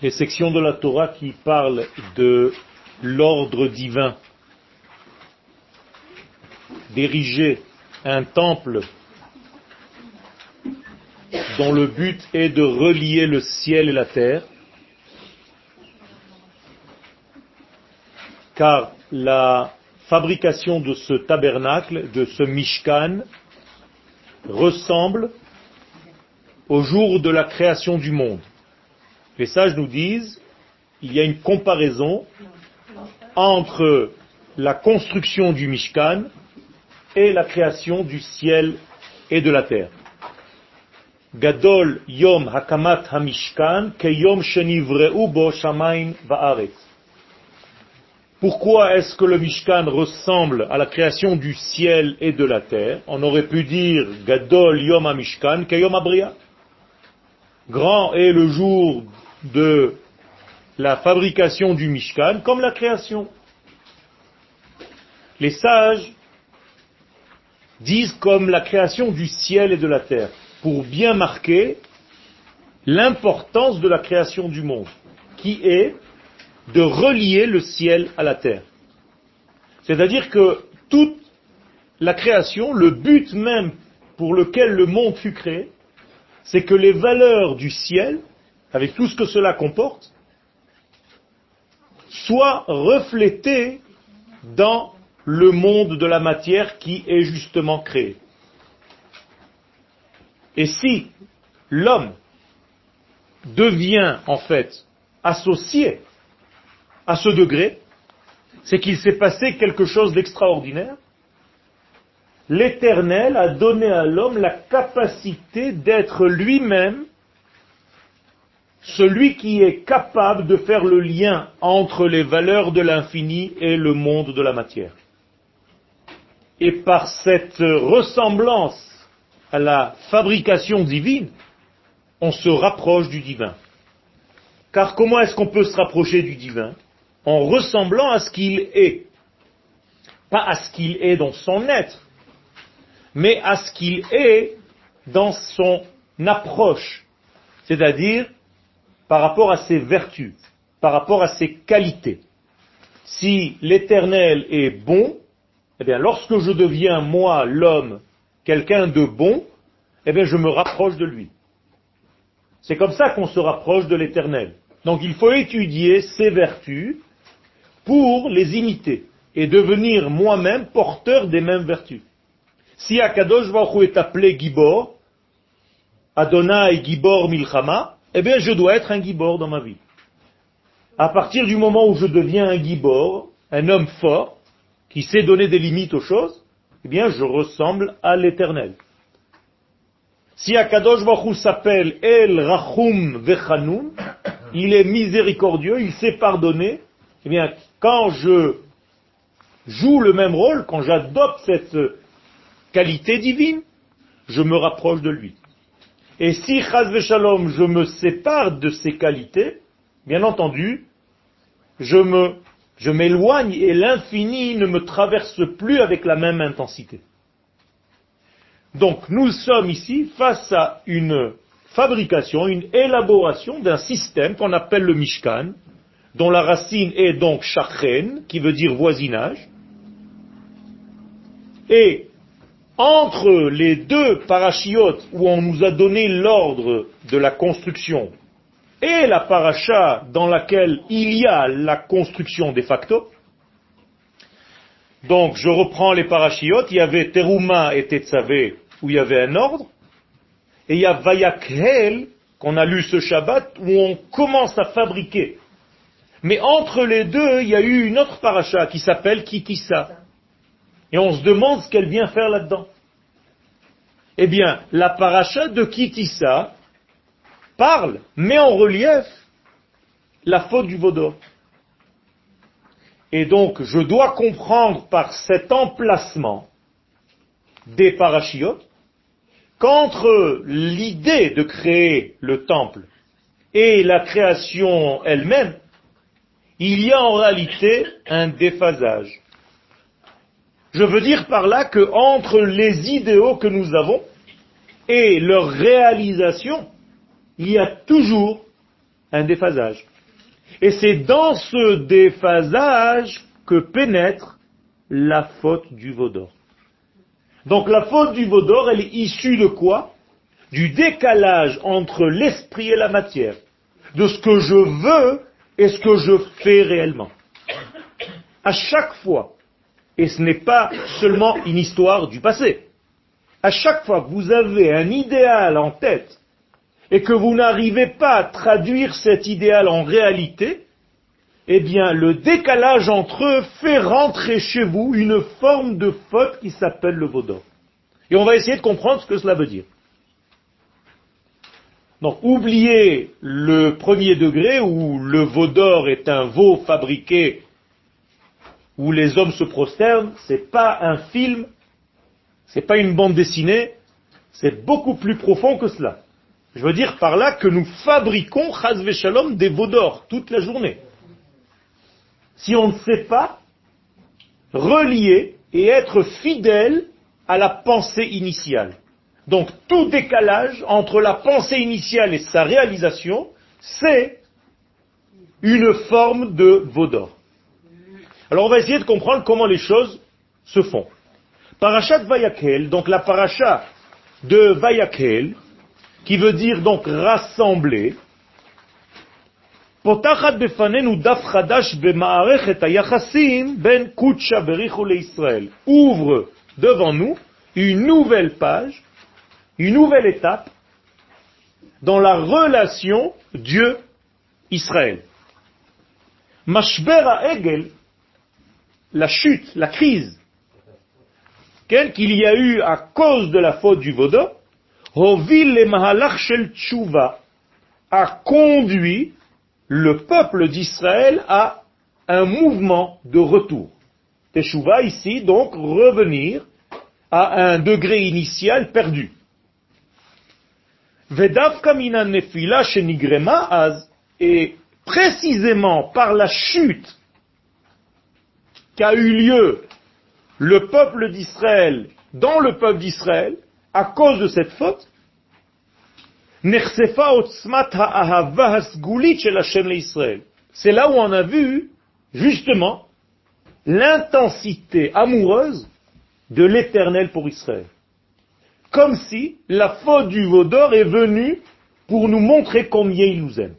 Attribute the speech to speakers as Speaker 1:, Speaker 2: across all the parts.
Speaker 1: Les sections de la Torah qui parlent de l'ordre divin d'ériger un temple dont le but est de relier le ciel et la terre, car la fabrication de ce tabernacle, de ce mishkan, ressemble au jour de la création du monde. Les sages nous disent, il y a une comparaison entre la construction du mishkan et la création du ciel et de la terre. Gadol Yom Hakamat Hamishkan Keyom Shenivreu Bo Shamaim Va'aretz. Pourquoi est-ce que le Mishkan ressemble à la création du ciel et de la terre? On aurait pu dire Gadol Yom Hamishkan Keyom Abria. Grand est le jour de la fabrication du Mishkan comme la création. Les sages disent comme la création du ciel et de la terre pour bien marquer l'importance de la création du monde, qui est de relier le ciel à la terre. C'est-à-dire que toute la création, le but même pour lequel le monde fut créé, c'est que les valeurs du ciel, avec tout ce que cela comporte, soient reflétées dans le monde de la matière qui est justement créé. Et si l'homme devient en fait associé à ce degré, c'est qu'il s'est passé quelque chose d'extraordinaire. L'Éternel a donné à l'homme la capacité d'être lui-même celui qui est capable de faire le lien entre les valeurs de l'infini et le monde de la matière. Et par cette ressemblance à la fabrication divine, on se rapproche du divin. Car comment est-ce qu'on peut se rapprocher du divin? En ressemblant à ce qu'il est. Pas à ce qu'il est dans son être, mais à ce qu'il est dans son approche. C'est-à-dire par rapport à ses vertus, par rapport à ses qualités. Si l'éternel est bon, eh bien lorsque je deviens moi l'homme quelqu'un de bon, eh bien je me rapproche de lui. C'est comme ça qu'on se rapproche de l'éternel. Donc il faut étudier ses vertus pour les imiter et devenir moi-même porteur des mêmes vertus. Si Akadosh Baruch est appelé Gibor, Adonai Gibor Milchama, eh bien je dois être un Gibor dans ma vie. À partir du moment où je deviens un Gibor, un homme fort, qui sait donner des limites aux choses, eh bien, je ressemble à l'éternel. Si Akadosh Baruch s'appelle El Rachum Vechanoun, il est miséricordieux, il sait pardonner, eh bien, quand je joue le même rôle, quand j'adopte cette qualité divine, je me rapproche de lui. Et si Chaz Shalom, je me sépare de ces qualités, bien entendu, je me je m'éloigne et l'infini ne me traverse plus avec la même intensité. Donc nous sommes ici face à une fabrication, une élaboration d'un système qu'on appelle le Mishkan, dont la racine est donc Shachen, qui veut dire voisinage. Et entre les deux parachiotes où on nous a donné l'ordre de la construction et la paracha dans laquelle il y a la construction de facto. Donc je reprends les parachiotes, il y avait Teruma et Tetzavé où il y avait un ordre, et il y a Vayakhel qu'on a lu ce Shabbat où on commence à fabriquer. Mais entre les deux, il y a eu une autre paracha qui s'appelle Kitissa. Et on se demande ce qu'elle vient faire là-dedans. Eh bien, la paracha de Kitissa, parle, met en relief la faute du vaudor. Et donc, je dois comprendre par cet emplacement des parachiotes qu'entre l'idée de créer le temple et la création elle-même, il y a en réalité un déphasage. Je veux dire par là que entre les idéaux que nous avons et leur réalisation, il y a toujours un déphasage. Et c'est dans ce déphasage que pénètre la faute du vaudor. Donc la faute du vaudor, elle est issue de quoi? Du décalage entre l'esprit et la matière, de ce que je veux et ce que je fais réellement. À chaque fois, et ce n'est pas seulement une histoire du passé, à chaque fois que vous avez un idéal en tête et que vous n'arrivez pas à traduire cet idéal en réalité, eh bien, le décalage entre eux fait rentrer chez vous une forme de faute qui s'appelle le vaudor. Et on va essayer de comprendre ce que cela veut dire. Donc, oubliez le premier degré où le vaudor est un veau fabriqué où les hommes se prosternent, c'est pas un film, c'est pas une bande dessinée, c'est beaucoup plus profond que cela. Je veux dire par là que nous fabriquons, chas shalom, des vaudors toute la journée. Si on ne sait pas relier et être fidèle à la pensée initiale. Donc tout décalage entre la pensée initiale et sa réalisation, c'est une forme de vaudor. Alors on va essayer de comprendre comment les choses se font. Parachat Vayakel, donc la paracha de Vayakel, qui veut dire donc rassembler, potachat befanenu daf chadash bemaarechet ben kutsha berichu ouvre devant nous une nouvelle page, une nouvelle étape dans la relation Dieu-Israël. Mashbera egel la chute, la crise, qu'elle qu'il y a eu à cause de la faute du Vaudor, Hovil Shel Tshuva a conduit le peuple d'Israël à un mouvement de retour. Teshuva ici, donc, revenir à un degré initial perdu. et précisément par la chute qu'a eu lieu le peuple d'Israël dans le peuple d'Israël, à cause de cette faute, c'est là où on a vu, justement, l'intensité amoureuse de l'éternel pour Israël. Comme si la faute du Vaudor est venue pour nous montrer combien il nous aime.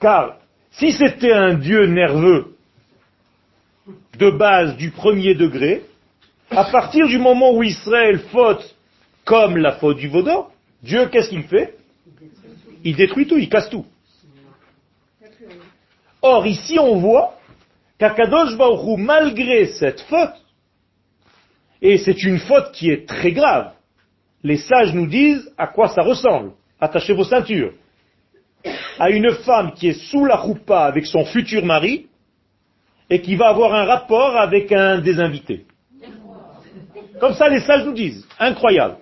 Speaker 1: Car si c'était un Dieu nerveux de base du premier degré, à partir du moment où Israël faute comme la faute du Vaudor, Dieu, qu'est-ce qu'il fait? Il détruit tout, il casse tout. Or, ici, on voit qu'Akadosh malgré cette faute, et c'est une faute qui est très grave, les sages nous disent à quoi ça ressemble. Attachez vos ceintures. À une femme qui est sous la roupa avec son futur mari, et qui va avoir un rapport avec un des invités. Comme ça, les sages nous disent. Incroyable.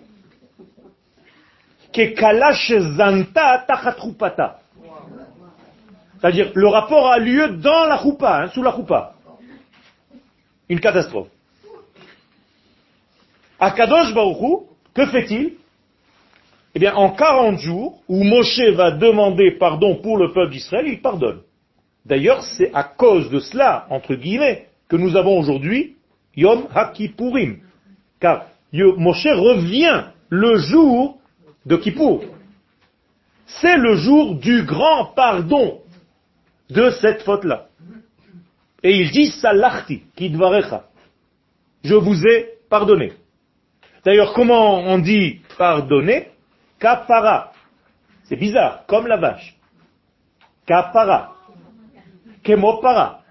Speaker 1: C'est-à-dire, le rapport a lieu dans la roupa, hein, sous la roupa. Une catastrophe. À Kadosh Baruchou, que fait-il? Eh bien, en 40 jours, où Moshe va demander pardon pour le peuple d'Israël, il pardonne. D'ailleurs, c'est à cause de cela, entre guillemets, que nous avons aujourd'hui Yom HaKippurim. Car Moshe revient le jour de Kippour. C'est le jour du grand pardon de cette faute-là. Et il dit Salachti, Kidvarecha. Je vous ai pardonné. D'ailleurs, comment on dit pardonner Kapara. C'est bizarre, comme la vache. Kapara. Kemopara.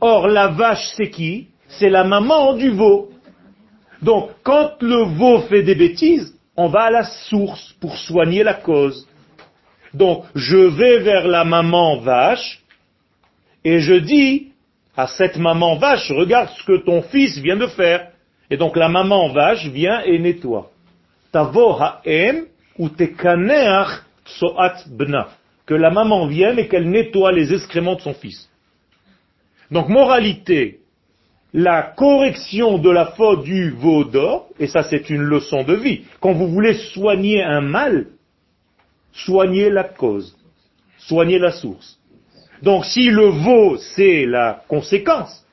Speaker 1: Or, la vache, c'est qui? C'est la maman du veau. Donc, quand le veau fait des bêtises, on va à la source pour soigner la cause. Donc, je vais vers la maman vache et je dis à cette maman vache, regarde ce que ton fils vient de faire. Et donc la maman vache vient et nettoie. Tavo ha'em ou tekaneach soat bna. Que la maman vienne et qu'elle nettoie les excréments de son fils. Donc moralité, la correction de la faute du veau d'or, et ça c'est une leçon de vie, quand vous voulez soigner un mal, soignez la cause, soignez la source. Donc si le veau c'est la conséquence,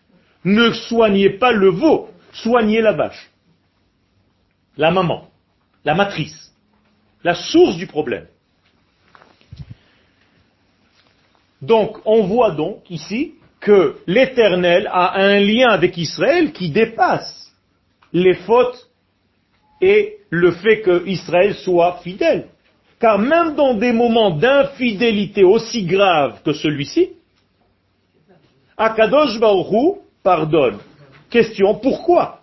Speaker 1: ne soignez pas le veau, soignez la vache, la maman, la matrice, la source du problème. Donc on voit donc ici que l'Éternel a un lien avec Israël qui dépasse les fautes et le fait que Israël soit fidèle. Car même dans des moments d'infidélité aussi graves que celui-ci, Akadosh Baruch pardonne. Question, pourquoi?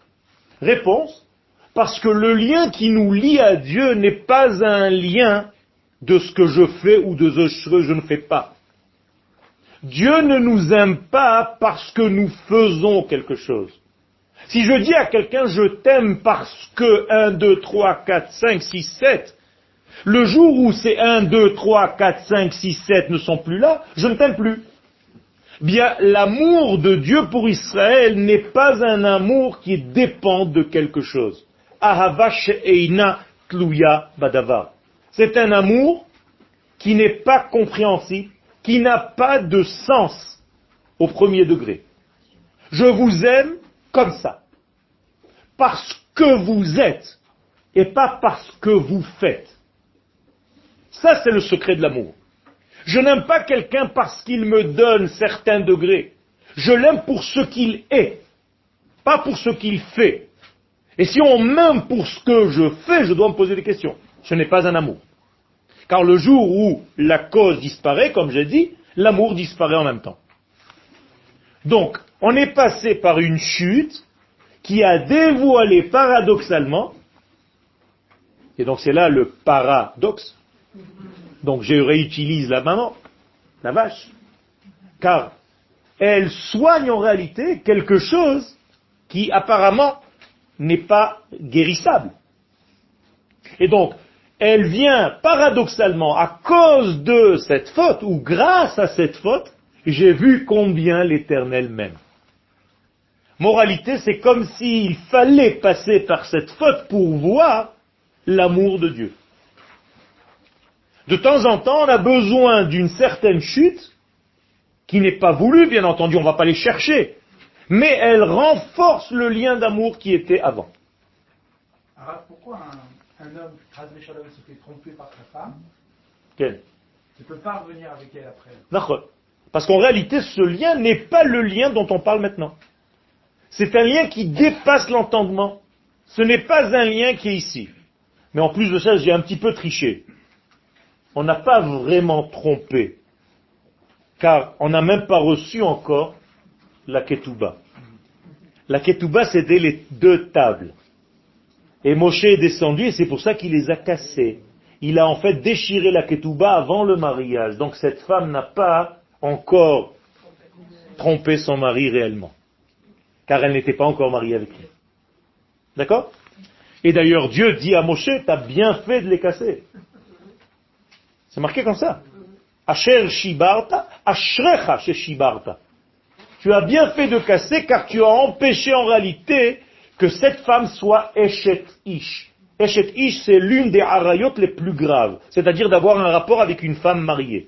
Speaker 1: Réponse, parce que le lien qui nous lie à Dieu n'est pas un lien de ce que je fais ou de ce que je ne fais pas. Dieu ne nous aime pas parce que nous faisons quelque chose. Si je dis à quelqu'un je t'aime parce que 1, 2, 3, 4, 5, 6, 7, le jour où ces 1, 2, 3, 4, 5, 6, 7 ne sont plus là, je ne t'aime plus. Bien, l'amour de Dieu pour Israël n'est pas un amour qui dépend de quelque chose. C'est un amour qui n'est pas compréhensible qui n'a pas de sens au premier degré. Je vous aime comme ça. Parce que vous êtes et pas parce que vous faites. Ça, c'est le secret de l'amour. Je n'aime pas quelqu'un parce qu'il me donne certains degrés. Je l'aime pour ce qu'il est, pas pour ce qu'il fait. Et si on m'aime pour ce que je fais, je dois me poser des questions. Ce n'est pas un amour. Car le jour où la cause disparaît, comme j'ai dit, l'amour disparaît en même temps. Donc, on est passé par une chute qui a dévoilé paradoxalement, et donc c'est là le paradoxe, donc je réutilise la maman, la vache, car elle soigne en réalité quelque chose qui apparemment n'est pas guérissable. Et donc, elle vient paradoxalement à cause de cette faute, ou grâce à cette faute, j'ai vu combien l'Éternel m'aime. Moralité, c'est comme s'il fallait passer par cette faute pour voir l'amour de Dieu. De temps en temps, on a besoin d'une certaine chute, qui n'est pas voulue, bien entendu, on ne va pas les chercher, mais elle renforce le lien d'amour qui était avant.
Speaker 2: Alors, pourquoi homme, se fait tromper par sa femme,
Speaker 1: Quel
Speaker 2: ne peut pas revenir avec elle après.
Speaker 1: Parce qu'en réalité, ce lien n'est pas le lien dont on parle maintenant. C'est un lien qui dépasse l'entendement. Ce n'est pas un lien qui est ici. Mais en plus de ça, j'ai un petit peu triché. On n'a pas vraiment trompé. Car on n'a même pas reçu encore la ketouba. La ketouba, c'était les deux tables. Et Moshe est descendu et c'est pour ça qu'il les a cassés. Il a en fait déchiré la ketouba avant le mariage. Donc cette femme n'a pas encore trompé son mari réellement. Car elle n'était pas encore mariée avec lui. D'accord? Et d'ailleurs Dieu dit à Moshe, t'as bien fait de les casser. C'est marqué comme ça. Asher shibarta, ashrecha shibarta. Tu as bien fait de casser car tu as empêché en réalité que cette femme soit Eshet Ish. Eshet Ish, c'est l'une des harayot les plus graves, c'est-à-dire d'avoir un rapport avec une femme mariée.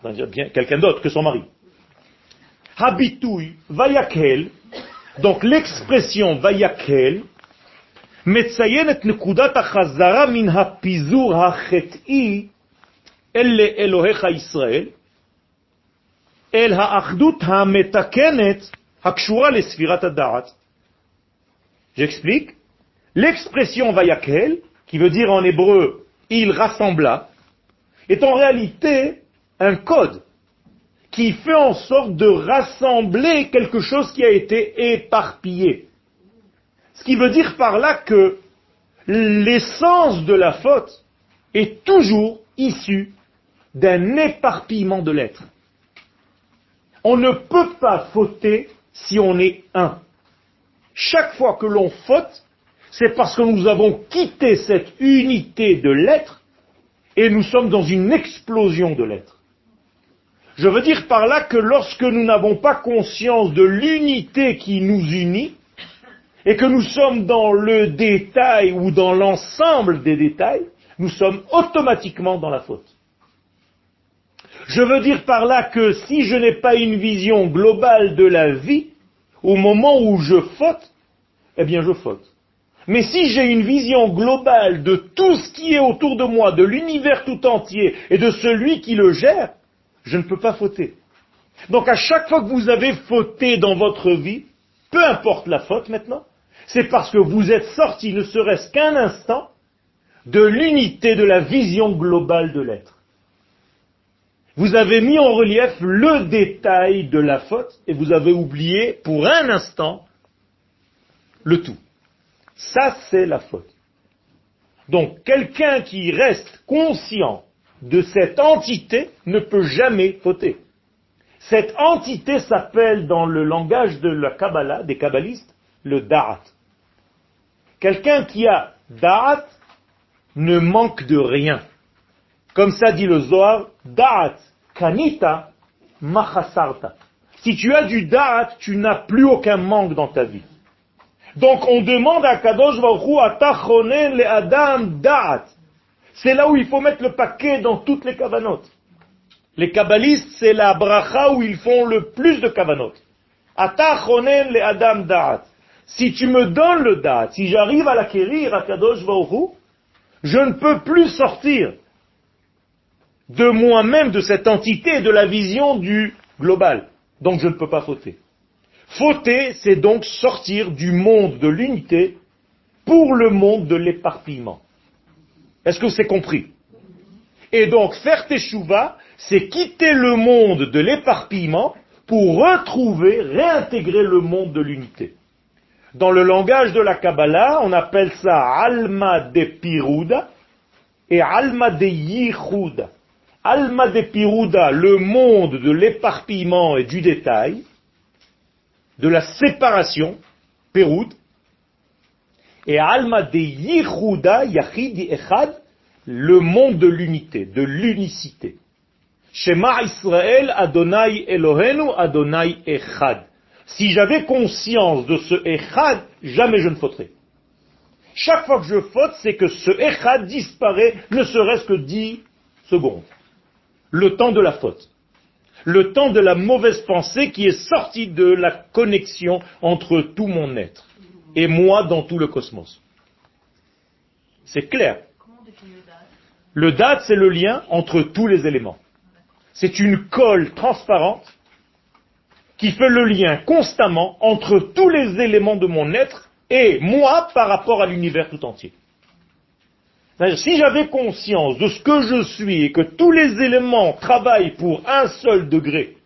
Speaker 1: C'est-à-dire bien quelqu'un d'autre que son mari. Habitui, vayakel, donc l'expression vayakel, מציינת נקודת החזרה מן הפיזור החטאי אל אלוהיך ישראל, אל האחדות המתקנת הקשורה לספירת הדעת. J'explique. L'expression vayakel, qui veut dire en hébreu il rassembla, est en réalité un code qui fait en sorte de rassembler quelque chose qui a été éparpillé. Ce qui veut dire par là que l'essence de la faute est toujours issue d'un éparpillement de l'être. On ne peut pas fauter si on est un. Chaque fois que l'on faute, c'est parce que nous avons quitté cette unité de l'être et nous sommes dans une explosion de l'être. Je veux dire par là que lorsque nous n'avons pas conscience de l'unité qui nous unit, et que nous sommes dans le détail ou dans l'ensemble des détails, nous sommes automatiquement dans la faute. Je veux dire par là que si je n'ai pas une vision globale de la vie, au moment où je faute, eh bien je faute. Mais si j'ai une vision globale de tout ce qui est autour de moi, de l'univers tout entier et de celui qui le gère, je ne peux pas fauter. Donc à chaque fois que vous avez fauté dans votre vie, peu importe la faute maintenant, c'est parce que vous êtes sorti, ne serait-ce qu'un instant, de l'unité de la vision globale de l'être. Vous avez mis en relief le détail de la faute et vous avez oublié pour un instant le tout. Ça, c'est la faute. Donc, quelqu'un qui reste conscient de cette entité ne peut jamais fauter. Cette entité s'appelle dans le langage de la Kabbalah, des kabbalistes, le Da'at. Quelqu'un qui a Da'at ne manque de rien. Comme ça dit le Zohar, Da'at kanita machasarta. Si tu as du Da'at, tu n'as plus aucun manque dans ta vie. Donc on demande à Kadosh Baruch Atachonen le Adam Da'at. C'est là où il faut mettre le paquet dans toutes les kavanotes. Les kabbalistes, c'est la bracha où ils font le plus de kavanotes. Atachonen le Adam Da'at. Si tu me donnes le Da'at, si j'arrive à l'acquérir à Kadosh Baruch je ne peux plus sortir de moi-même, de cette entité, de la vision du global. Donc je ne peux pas fauter. Fauter, c'est donc sortir du monde de l'unité pour le monde de l'éparpillement. Est-ce que c'est compris? Et donc faire teshuva, c'est quitter le monde de l'éparpillement pour retrouver, réintégrer le monde de l'unité. Dans le langage de la Kabbalah, on appelle ça Alma de Piruda et Alma de Yichuda. Alma de Piruda, le monde de l'éparpillement et du détail, de la séparation, Péroud, et Alma de Yichuda, Yachid Echad, le monde de l'unité, de l'unicité. Shema Israël, Adonai Elohenu, Adonai Echad. Si j'avais conscience de ce Echad, jamais je ne fauterais. Chaque fois que je faute, c'est que ce Echad disparaît, ne serait-ce que dix secondes. Le temps de la faute. Le temps de la mauvaise pensée qui est sortie de la connexion entre tout mon être et moi dans tout le cosmos. C'est clair. Le date, c'est le lien entre tous les éléments. C'est une colle transparente qui fait le lien constamment entre tous les éléments de mon être et moi par rapport à l'univers tout entier. Si j'avais conscience de ce que je suis et que tous les éléments travaillent pour un seul degré,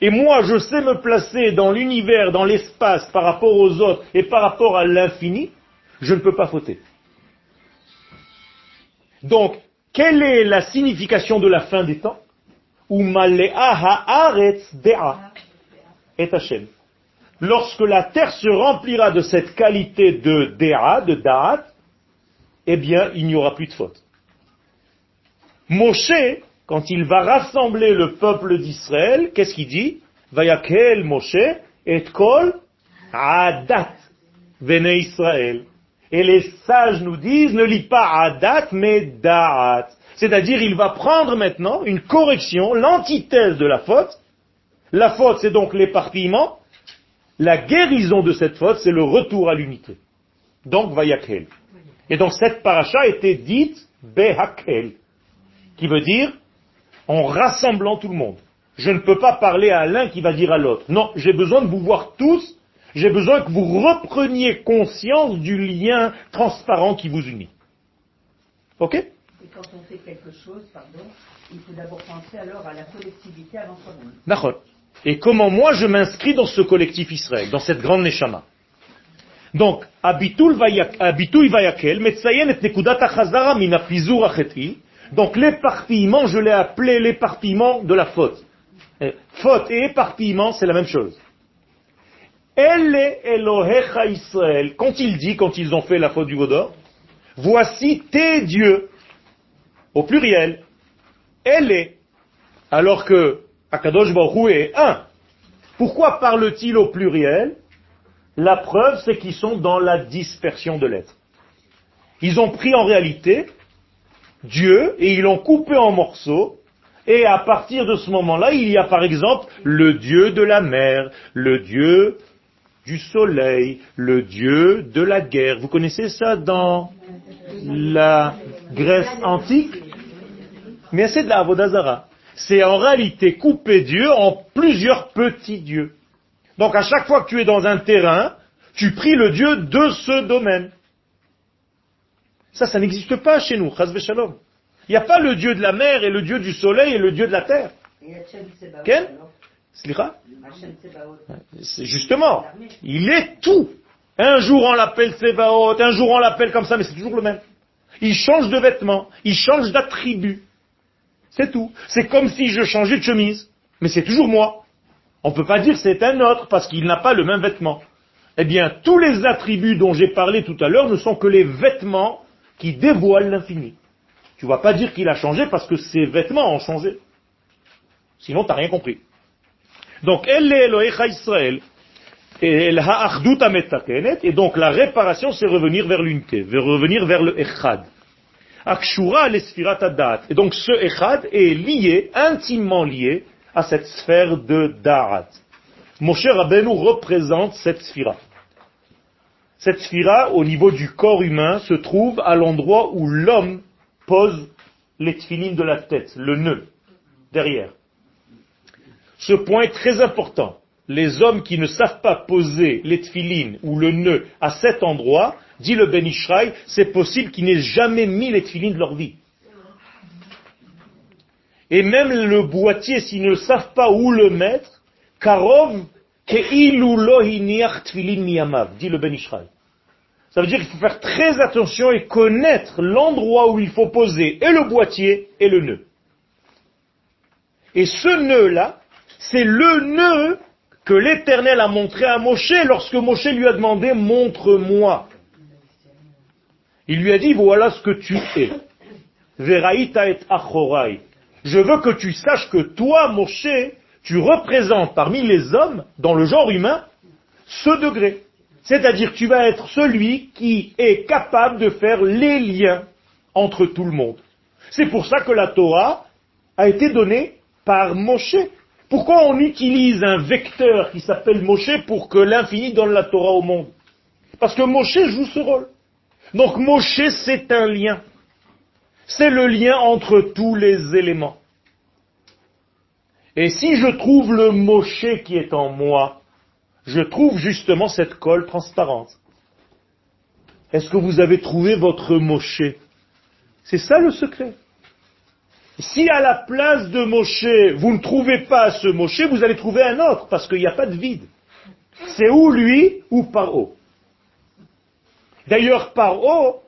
Speaker 1: et moi je sais me placer dans l'univers, dans l'espace par rapport aux autres et par rapport à l'infini, je ne peux pas fauter. Donc, quelle est la signification de la fin des temps? Lorsque la terre se remplira de cette qualité de Dea, de Da'at, eh bien, il n'y aura plus de faute. Moshe, quand il va rassembler le peuple d'Israël, qu'est-ce qu'il dit? Vayakel Moshe et kol adat vene Israël. Et les sages nous disent, ne lis pas adat, mais da'at. C'est-à-dire, il va prendre maintenant une correction, l'antithèse de la faute, la faute, c'est donc l'éparpillement. La guérison de cette faute, c'est le retour à l'unité. Donc, Vayakel. Et donc, cette paracha était dite Behakel, qui veut dire en rassemblant tout le monde. Je ne peux pas parler à l'un qui va dire à l'autre. Non, j'ai besoin de vous voir tous. J'ai besoin que vous repreniez conscience du lien transparent qui vous unit. Ok? Et
Speaker 3: quand on fait quelque chose, pardon, il faut d'abord penser alors à la collectivité avant soi-même.
Speaker 1: Et comment moi je m'inscris dans ce collectif Israël, dans cette grande Neshama? Donc, donc l'éparpillement, je l'ai appelé l'éparpillement de la faute. Faute et éparpillement, c'est la même chose. Elle est Elohecha Israël. Quand il dit, quand ils ont fait la faute du Godor, voici tes dieux, au pluriel. Elle est. Alors que Akadosh Baruch est un. Pourquoi parle-t-il au pluriel? La preuve, c'est qu'ils sont dans la dispersion de l'être. Ils ont pris en réalité Dieu et ils l'ont coupé en morceaux. Et à partir de ce moment-là, il y a par exemple le Dieu de la mer, le Dieu du soleil, le Dieu de la guerre. Vous connaissez ça dans la Grèce antique? Mais c'est de la Avodazara. C'est en réalité couper Dieu en plusieurs petits dieux. Donc à chaque fois que tu es dans un terrain, tu pries le Dieu de ce domaine. Ça, ça n'existe pas chez nous, Chaz Shalom. Il n'y a pas le Dieu de la mer et le Dieu du soleil et le Dieu de la terre. Ken C'est justement, il est tout. Un jour on l'appelle Sevaot, un jour on l'appelle comme ça, mais c'est toujours le même. Il change de vêtements, il change d'attribut. C'est tout. C'est comme si je changeais de chemise, mais c'est toujours moi. On ne peut pas dire c'est un autre parce qu'il n'a pas le même vêtement. Eh bien, tous les attributs dont j'ai parlé tout à l'heure ne sont que les vêtements qui dévoilent l'infini. Tu ne vas pas dire qu'il a changé parce que ses vêtements ont changé. Sinon, tu n'as rien compris. Donc, elle est Israël. Et donc la réparation, c'est revenir vers l'unité, revenir vers le Echad. Akshura Adat. Et donc ce Echad est lié, intimement lié, à cette sphère de Da'at. Moshe Rabbeinu représente cette sphira. Cette sphira, au niveau du corps humain, se trouve à l'endroit où l'homme pose les de la tête, le nœud, derrière. Ce point est très important. Les hommes qui ne savent pas poser les ou le nœud à cet endroit, dit le Ben c'est possible qu'ils n'aient jamais mis les de leur vie. Et même le boîtier, s'ils ne savent pas où le mettre, karov dit le Ben Ishraï. Ça veut dire qu'il faut faire très attention et connaître l'endroit où il faut poser et le boîtier et le nœud. Et ce nœud-là, c'est le nœud que l'Éternel a montré à Moshe lorsque Moshe lui a demandé montre-moi. Il lui a dit voilà ce que tu es. Veraïta et achorai. Je veux que tu saches que toi, Moshe, tu représentes parmi les hommes, dans le genre humain, ce degré. C'est-à-dire tu vas être celui qui est capable de faire les liens entre tout le monde. C'est pour ça que la Torah a été donnée par Moshe. Pourquoi on utilise un vecteur qui s'appelle Moshe pour que l'infini donne la Torah au monde? Parce que Moshe joue ce rôle. Donc Moshe, c'est un lien. C'est le lien entre tous les éléments. Et si je trouve le Moshe qui est en moi, je trouve justement cette colle transparente. Est-ce que vous avez trouvé votre Moshe? C'est ça le secret. Si à la place de Moshe, vous ne trouvez pas ce Moshe, vous allez trouver un autre, parce qu'il n'y a pas de vide. C'est ou lui ou Paro. D'ailleurs, Paro,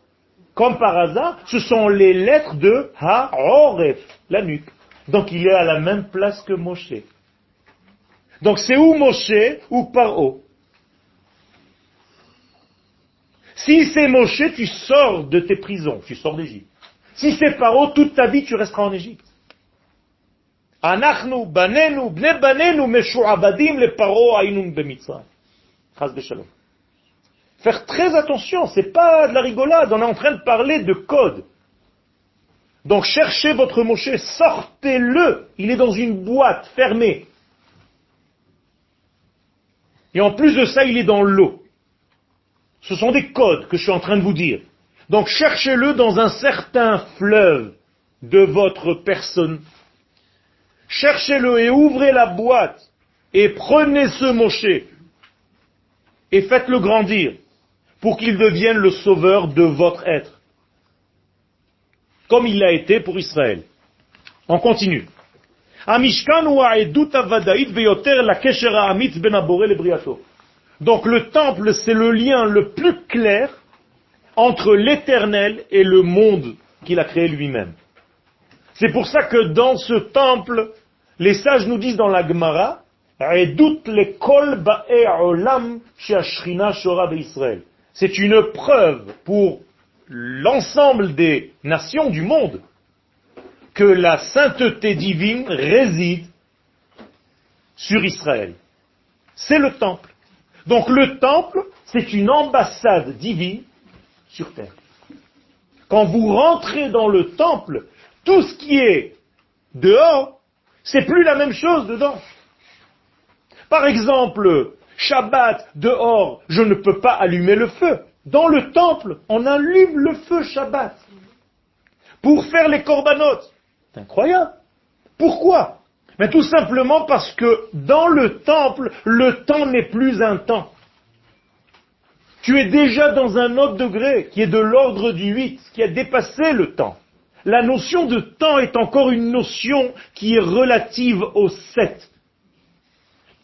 Speaker 1: comme par hasard, ce sont les lettres de Ha-Oref, la nuque. Donc il est à la même place que Moshe. Donc c'est ou Moshe ou Paro? Si c'est Moshe, tu sors de tes prisons, tu sors d'Égypte. Si c'est Paro, toute ta vie tu resteras en Égypte. Anachnu, banenu, bne meshu'abadim le Paro ainum bemitzrayim. Faire très attention, c'est pas de la rigolade, on est en train de parler de code. Donc cherchez votre Moshe, sortez-le, il est dans une boîte fermée. Et en plus de ça, il est dans l'eau. Ce sont des codes que je suis en train de vous dire. Donc cherchez-le dans un certain fleuve de votre personne. Cherchez-le et ouvrez la boîte et prenez ce moché et faites-le grandir pour qu'il devienne le sauveur de votre être. Comme il l'a été pour Israël. On continue. Donc le temple, c'est le lien le plus clair entre l'éternel et le monde qu'il a créé lui-même. C'est pour ça que dans ce temple, les sages nous disent dans la Gemara C'est une preuve pour l'ensemble des nations du monde que la sainteté divine réside sur Israël. C'est le temple. Donc le temple, c'est une ambassade divine sur terre. Quand vous rentrez dans le temple, tout ce qui est dehors, c'est plus la même chose dedans. Par exemple, Shabbat, dehors, je ne peux pas allumer le feu. Dans le temple, on allume le feu Shabbat pour faire les corbanotes. C'est incroyable. Pourquoi? Mais tout simplement parce que dans le temple, le temps n'est plus un temps. Tu es déjà dans un autre degré qui est de l'ordre du 8, qui a dépassé le temps. La notion de temps est encore une notion qui est relative au 7.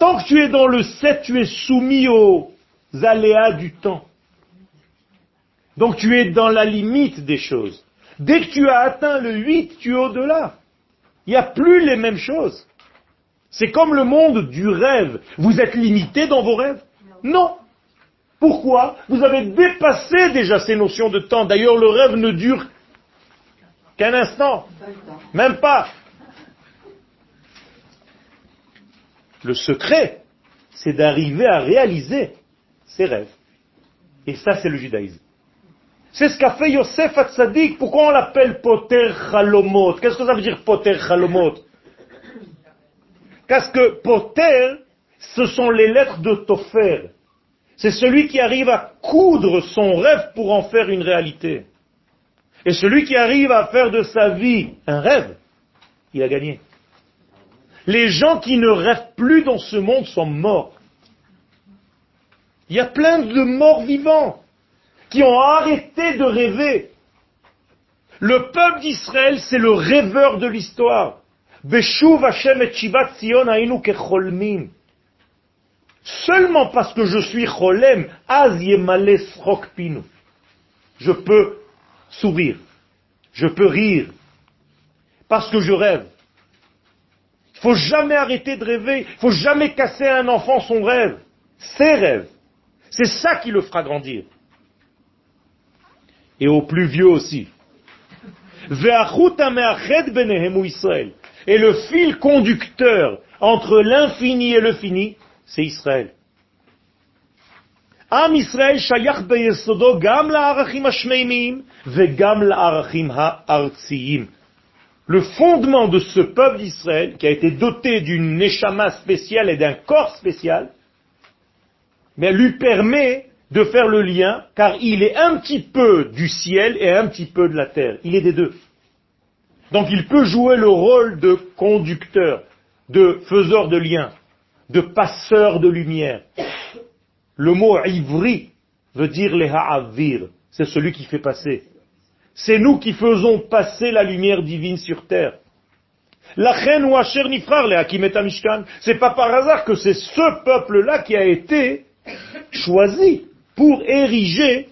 Speaker 1: Tant que tu es dans le 7, tu es soumis aux aléas du temps. Donc tu es dans la limite des choses. Dès que tu as atteint le 8, tu es au-delà. Il n'y a plus les mêmes choses. C'est comme le monde du rêve. Vous êtes limité dans vos rêves? Non. Pourquoi? Vous avez dépassé déjà ces notions de temps. D'ailleurs, le rêve ne dure qu'un instant. Même pas. Le secret, c'est d'arriver à réaliser ses rêves. Et ça, c'est le judaïsme. C'est ce qu'a fait Yosef Hatzadik. Pourquoi on l'appelle Poter Chalomot? Qu'est-ce que ça veut dire Poter Chalomot? Parce que Poter, ce sont les lettres de Tofer. C'est celui qui arrive à coudre son rêve pour en faire une réalité. Et celui qui arrive à faire de sa vie un rêve, il a gagné. Les gens qui ne rêvent plus dans ce monde sont morts. Il y a plein de morts vivants qui ont arrêté de rêver. Le peuple d'Israël, c'est le rêveur de l'histoire. Seulement parce que je suis cholem, Je peux sourire. Je peux rire. Parce que je rêve. Faut jamais arrêter de rêver. Faut jamais casser à un enfant son rêve. Ses rêves. C'est ça qui le fera grandir et aux plus vieux aussi. Et le fil conducteur entre l'infini et le fini, c'est Israël. Am Israël shayach beyesodo gam la'arachim hashmeimim vegam la'arachim ha'artziyim. Le fondement de ce peuple d'Israël, qui a été doté d'une neshama spéciale et d'un corps spécial, lui permet de faire le lien, car il est un petit peu du ciel et un petit peu de la terre. Il est des deux. Donc il peut jouer le rôle de conducteur, de faiseur de lien, de passeur de lumière. Le mot ivri veut dire les ha'avir, c'est celui qui fait passer. C'est nous qui faisons passer la lumière divine sur terre. La ou Nifrar, C'est pas par hasard que c'est ce peuple-là qui a été choisi pour ériger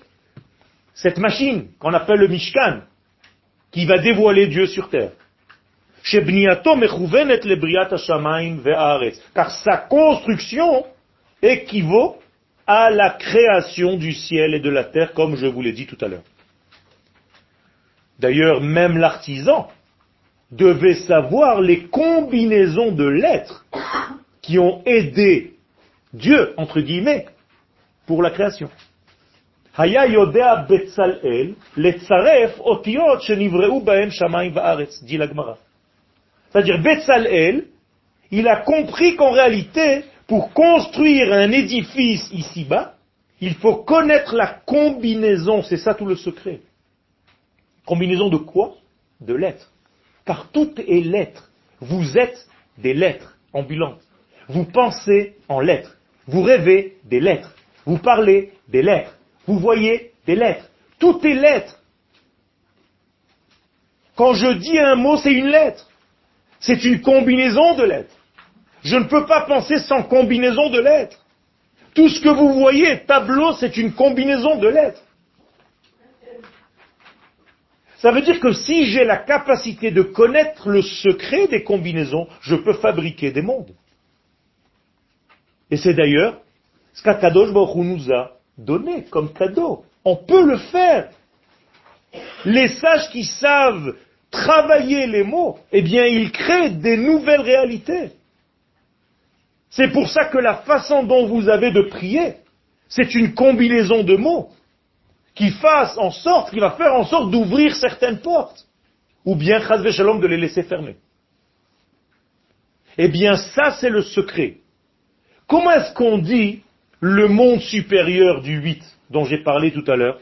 Speaker 1: cette machine qu'on appelle le Mishkan, qui va dévoiler Dieu sur terre. Car sa construction équivaut à la création du ciel et de la terre, comme je vous l'ai dit tout à l'heure. D'ailleurs, même l'artisan devait savoir les combinaisons de lettres qui ont aidé Dieu, entre guillemets, pour la création. C'est-à-dire, Betzalel, il a compris qu'en réalité, pour construire un édifice ici-bas, il faut connaître la combinaison, c'est ça tout le secret. Combinaison de quoi? De lettres. Car tout est lettres. Vous êtes des lettres ambulantes. Vous pensez en lettres. Vous rêvez des lettres. Vous parlez des lettres. Vous voyez des lettres. Tout est lettres. Quand je dis un mot, c'est une lettre. C'est une combinaison de lettres. Je ne peux pas penser sans combinaison de lettres. Tout ce que vous voyez, tableau, c'est une combinaison de lettres. Ça veut dire que si j'ai la capacité de connaître le secret des combinaisons, je peux fabriquer des mondes. Et c'est d'ailleurs ce qu'Akadosh Baruch nous a donné comme cadeau. On peut le faire. Les sages qui savent travailler les mots, eh bien, ils créent des nouvelles réalités. C'est pour ça que la façon dont vous avez de prier, c'est une combinaison de mots qui fasse en sorte, qui va faire en sorte d'ouvrir certaines portes, ou bien, shalom, de les laisser fermer. Eh bien, ça, c'est le secret. Comment est-ce qu'on dit le monde supérieur du 8 dont j'ai parlé tout à l'heure?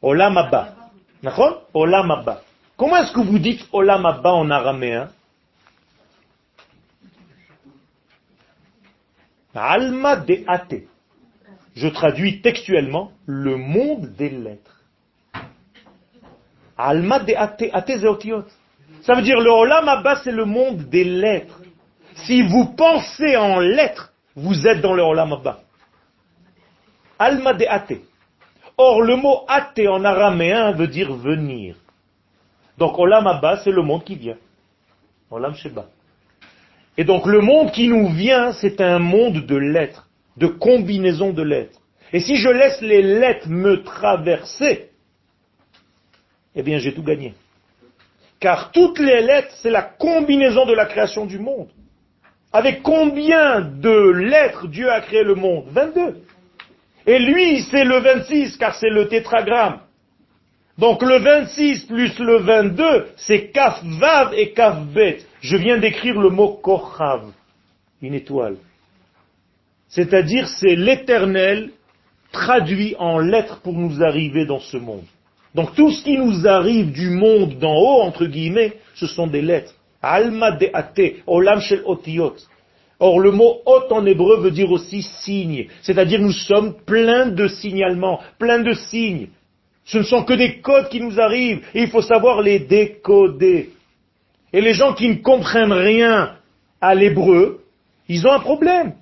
Speaker 1: Olam Abba. Olam. Comment est-ce que vous dites Olam Abba en araméen? Alma de Ate. Je traduis textuellement le monde des lettres. Alma de. Ça veut dire le Olam Abba, c'est le monde des lettres. Si vous pensez en lettres, vous êtes dans le Olam Abba. Alma de. Or, le mot Ate en araméen veut dire venir. Donc, Olam Abba, c'est le monde qui vient. Olam Sheba. Et donc, le monde qui nous vient, c'est un monde de lettres, de combinaison de lettres. Et si je laisse les lettres me traverser, eh bien, j'ai tout gagné. Car toutes les lettres, c'est la combinaison de la création du monde. Avec combien de lettres Dieu a créé le monde? 22. Et lui, c'est le 26, car c'est le tétragramme. Donc le 26 plus le 22, c'est Kaf Vav et Kaf Bet. Je viens d'écrire le mot Kochav, une étoile. C'est-à-dire c'est l'éternel traduit en lettres pour nous arriver dans ce monde. Donc tout ce qui nous arrive du monde d'en haut, entre guillemets, ce sont des lettres. Alma de ate, olam shel otiyot. Or, le mot hot en hébreu veut dire aussi signe. C'est-à-dire, nous sommes pleins de signalements, pleins de signes. Ce ne sont que des codes qui nous arrivent, et il faut savoir les décoder. Et les gens qui ne comprennent rien à l'hébreu, ils ont un problème.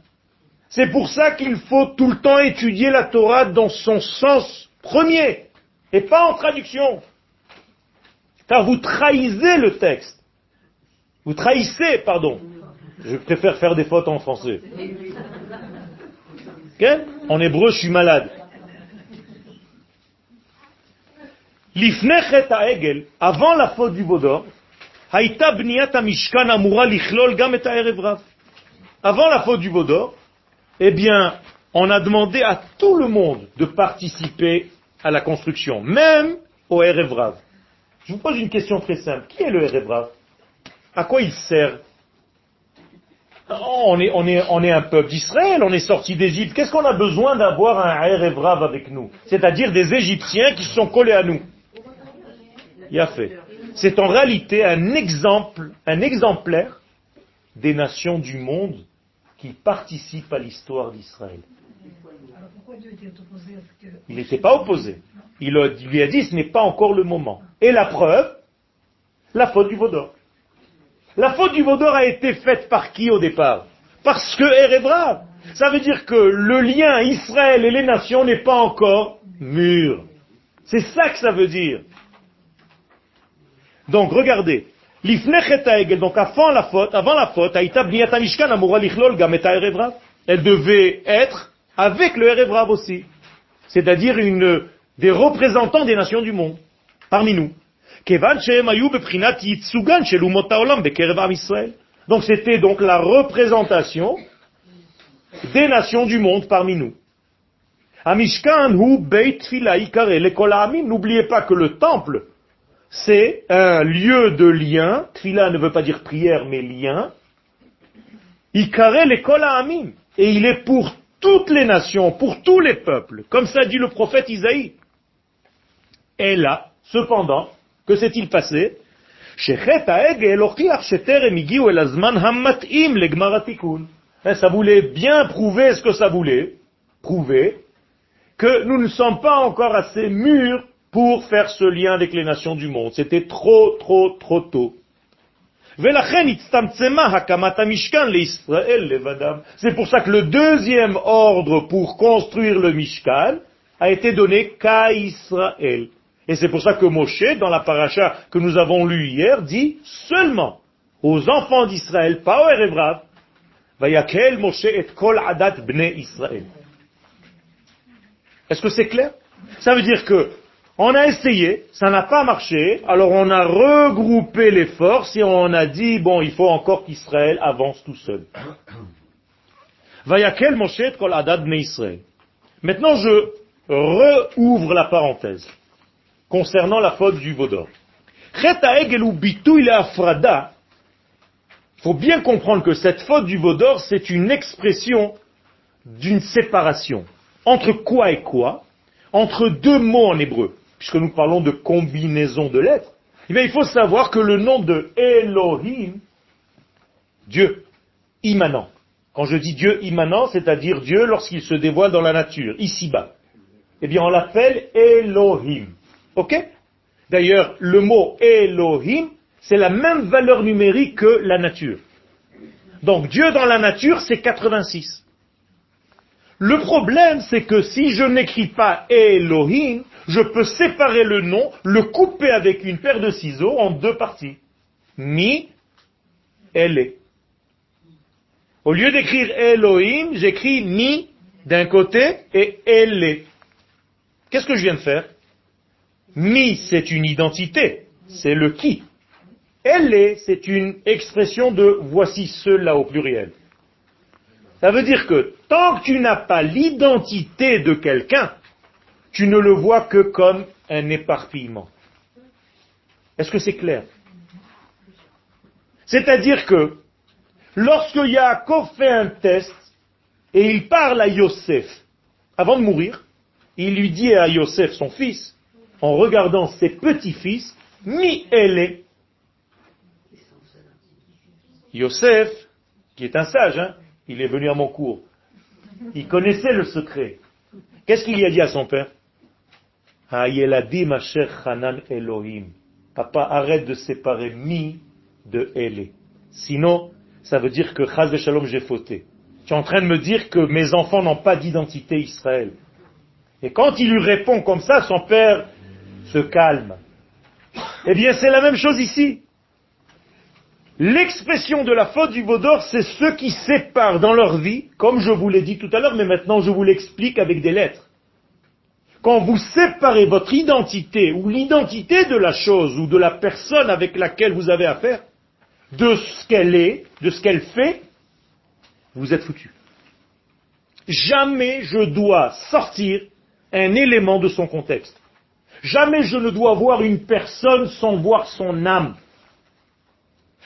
Speaker 1: C'est pour ça qu'il faut tout le temps étudier la Torah dans son sens premier, et pas en traduction. Car vous trahissez le texte. Vous trahissez, pardon. Je préfère faire des fautes en français. En hébreu, je suis malade. Avant la faute du Vaudor, Haïta bniat mishkan amura lichlol gam et Avant la faute du Vaudor, eh bien, on a demandé à tout le monde de participer à la construction, même au Erevrav. Je vous pose une question très simple. Qui est le Erevrav À quoi il sert? On est, un peuple d'Israël, on est sorti d'Égypte. Qu'est-ce qu'on a besoin d'avoir un Erevrav avec nous? C'est-à-dire des Égyptiens qui se sont collés à nous. Il. C'est en réalité un exemple, un exemplaire des nations du monde qui participent à l'histoire d'Israël. Il n'était pas opposé. Il lui a dit ce n'est pas encore le moment. Et la preuve, la faute du Vaudor. La faute du Vaudor a été faite par qui au départ? Parce que Erebra. Ça veut dire que le lien Israël et les nations n'est pas encore mûr. C'est ça que ça veut dire. Donc regardez, donc avant la faute, avant la faute, elle devait être avec le Erevrav aussi. C'est-à-dire une, des représentants des nations du monde, parmi nous. Donc c'était donc la représentation des nations du monde parmi nous. N'oubliez pas que le temple, c'est un lieu de lien. Tfila ne veut pas dire prière, mais lien. Ikare amin. Et il est pour toutes les nations, pour tous les peuples. Comme ça dit le prophète Isaïe. Et là, cependant, que s'est-il passé? Hein, ça voulait bien prouver ce que ça voulait, prouver que nous ne sommes pas encore assez mûrs pour faire ce lien avec les nations du monde. C'était trop, trop, trop tôt. C'est pour ça que le deuxième ordre pour construire le Mishkan a été donné qu'à Israël. Et c'est pour ça que Moshe, dans la paracha que nous avons lue hier, dit seulement aux enfants d'Israël, pas au Erevrav, Vayakel Moshe et kol adat bnei Israël. Est-ce que c'est clair? Ça veut dire que on a essayé, ça n'a pas marché, alors on a regroupé les forces et on a dit, bon, il faut encore qu'Israël avance tout seul. Israël? Maintenant, je rouvre la parenthèse concernant la faute du Vaudor. Il faut bien comprendre que cette faute du Vaudor, c'est une expression d'une séparation. Entre quoi et quoi? Entre deux mots en hébreu, puisque nous parlons de combinaison de lettres. Eh bien, il faut savoir que le nom de Elohim, Dieu, immanent. Quand je dis Dieu immanent, c'est-à-dire Dieu lorsqu'il se dévoile dans la nature, ici-bas. Eh bien, on l'appelle Elohim. Ok? D'ailleurs, le mot Elohim, c'est la même valeur numérique que la nature. Donc Dieu dans la nature, c'est 86. Le problème, c'est que si je n'écris pas Elohim, je peux séparer le nom, le couper avec une paire de ciseaux en deux parties. Mi, elle Au lieu d'écrire Elohim, j'écris mi d'un côté et elle. Qu'est-ce que je viens de faire? Mi, c'est une identité, c'est le qui. Elle est, c'est une expression de voici cela au pluriel. Ça veut dire que tant que tu n'as pas l'identité de quelqu'un, tu ne le vois que comme un éparpillement. Est-ce que c'est clair? C'est-à-dire que lorsque Yaakov fait un test et il parle à Yosef, avant de mourir, il lui dit à Yosef, son fils, en regardant ses petits-fils, mi elle Yosef, qui est un sage, hein, il est venu à mon cours. Il connaissait le secret. Qu'est-ce qu'il y a dit à son père? Elohim. Papa, arrête de séparer mi de elle. Sinon, ça veut dire que Chaz de Shalom, j'ai fauté. Tu es en train de me dire que mes enfants n'ont pas d'identité Israël. Et quand il lui répond comme ça, son père se calme. Eh bien, c'est la même chose ici. L'expression de la faute du Vaudor, c'est ceux qui séparent dans leur vie, comme je vous l'ai dit tout à l'heure, mais maintenant je vous l'explique avec des lettres. Quand vous séparez votre identité ou l'identité de la chose ou de la personne avec laquelle vous avez affaire, de ce qu'elle est, de ce qu'elle fait, vous êtes foutu. Jamais je dois sortir un élément de son contexte. Jamais je ne dois voir une personne sans voir son âme.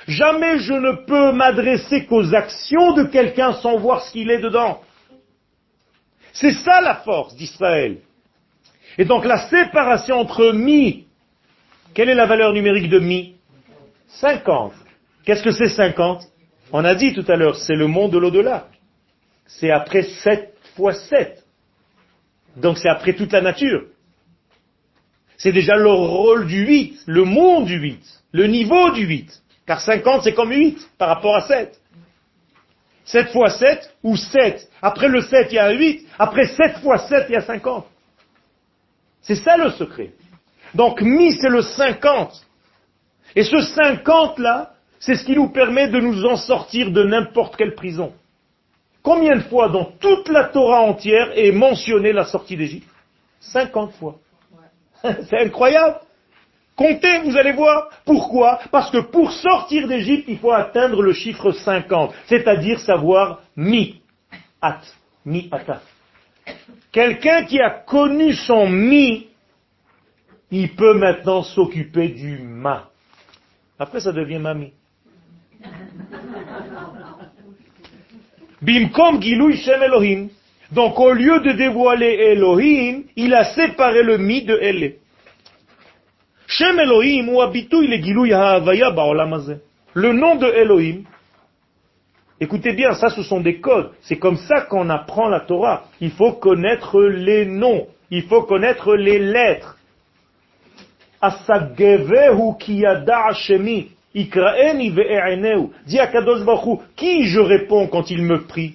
Speaker 1: Jamais je ne peux m'adresser qu'aux actions de quelqu'un sans voir ce qu'il est dedans. C'est ça la force d'Israël. Et donc la séparation entre mi, quelle est la valeur numérique de mi? 50. Qu'est-ce que c'est 50 On a dit tout à l'heure, c'est le monde de l'au-delà. C'est après 7 fois 7. Donc c'est après toute la nature. C'est déjà le rôle du 8, le monde du 8, le niveau du 8. Car 50 c'est comme 8 par rapport à 7. 7 fois 7 ou 7. Après le 7 il y a un 8. Après 7 fois 7 il y a 50. C'est ça le secret. Donc mi c'est le 50. Et ce 50 là, c'est ce qui nous permet de nous en sortir de n'importe quelle prison. Combien de fois dans toute la Torah entière est mentionnée la sortie d'Égypte? 50 fois. C'est incroyable. Comptez, vous allez voir. Pourquoi? Parce que pour sortir d'Égypte, il faut atteindre le chiffre 50, c'est-à-dire savoir mi, at, mi ata. Quelqu'un qui a connu son mi, il peut maintenant s'occuper du ma. Après, ça devient mami. Bimkom Gilui Shem Elohim. Donc au lieu de dévoiler Elohim, il a séparé le mi de Elle. Shem Elohim ou Gilui Ha'avaya Le nom de Elohim, écoutez bien, ça ce sont des codes. C'est comme ça qu'on apprend la Torah. Il faut connaître les noms. Il faut connaître les lettres. Asagevehu kiyada qui je réponds quand il me prie?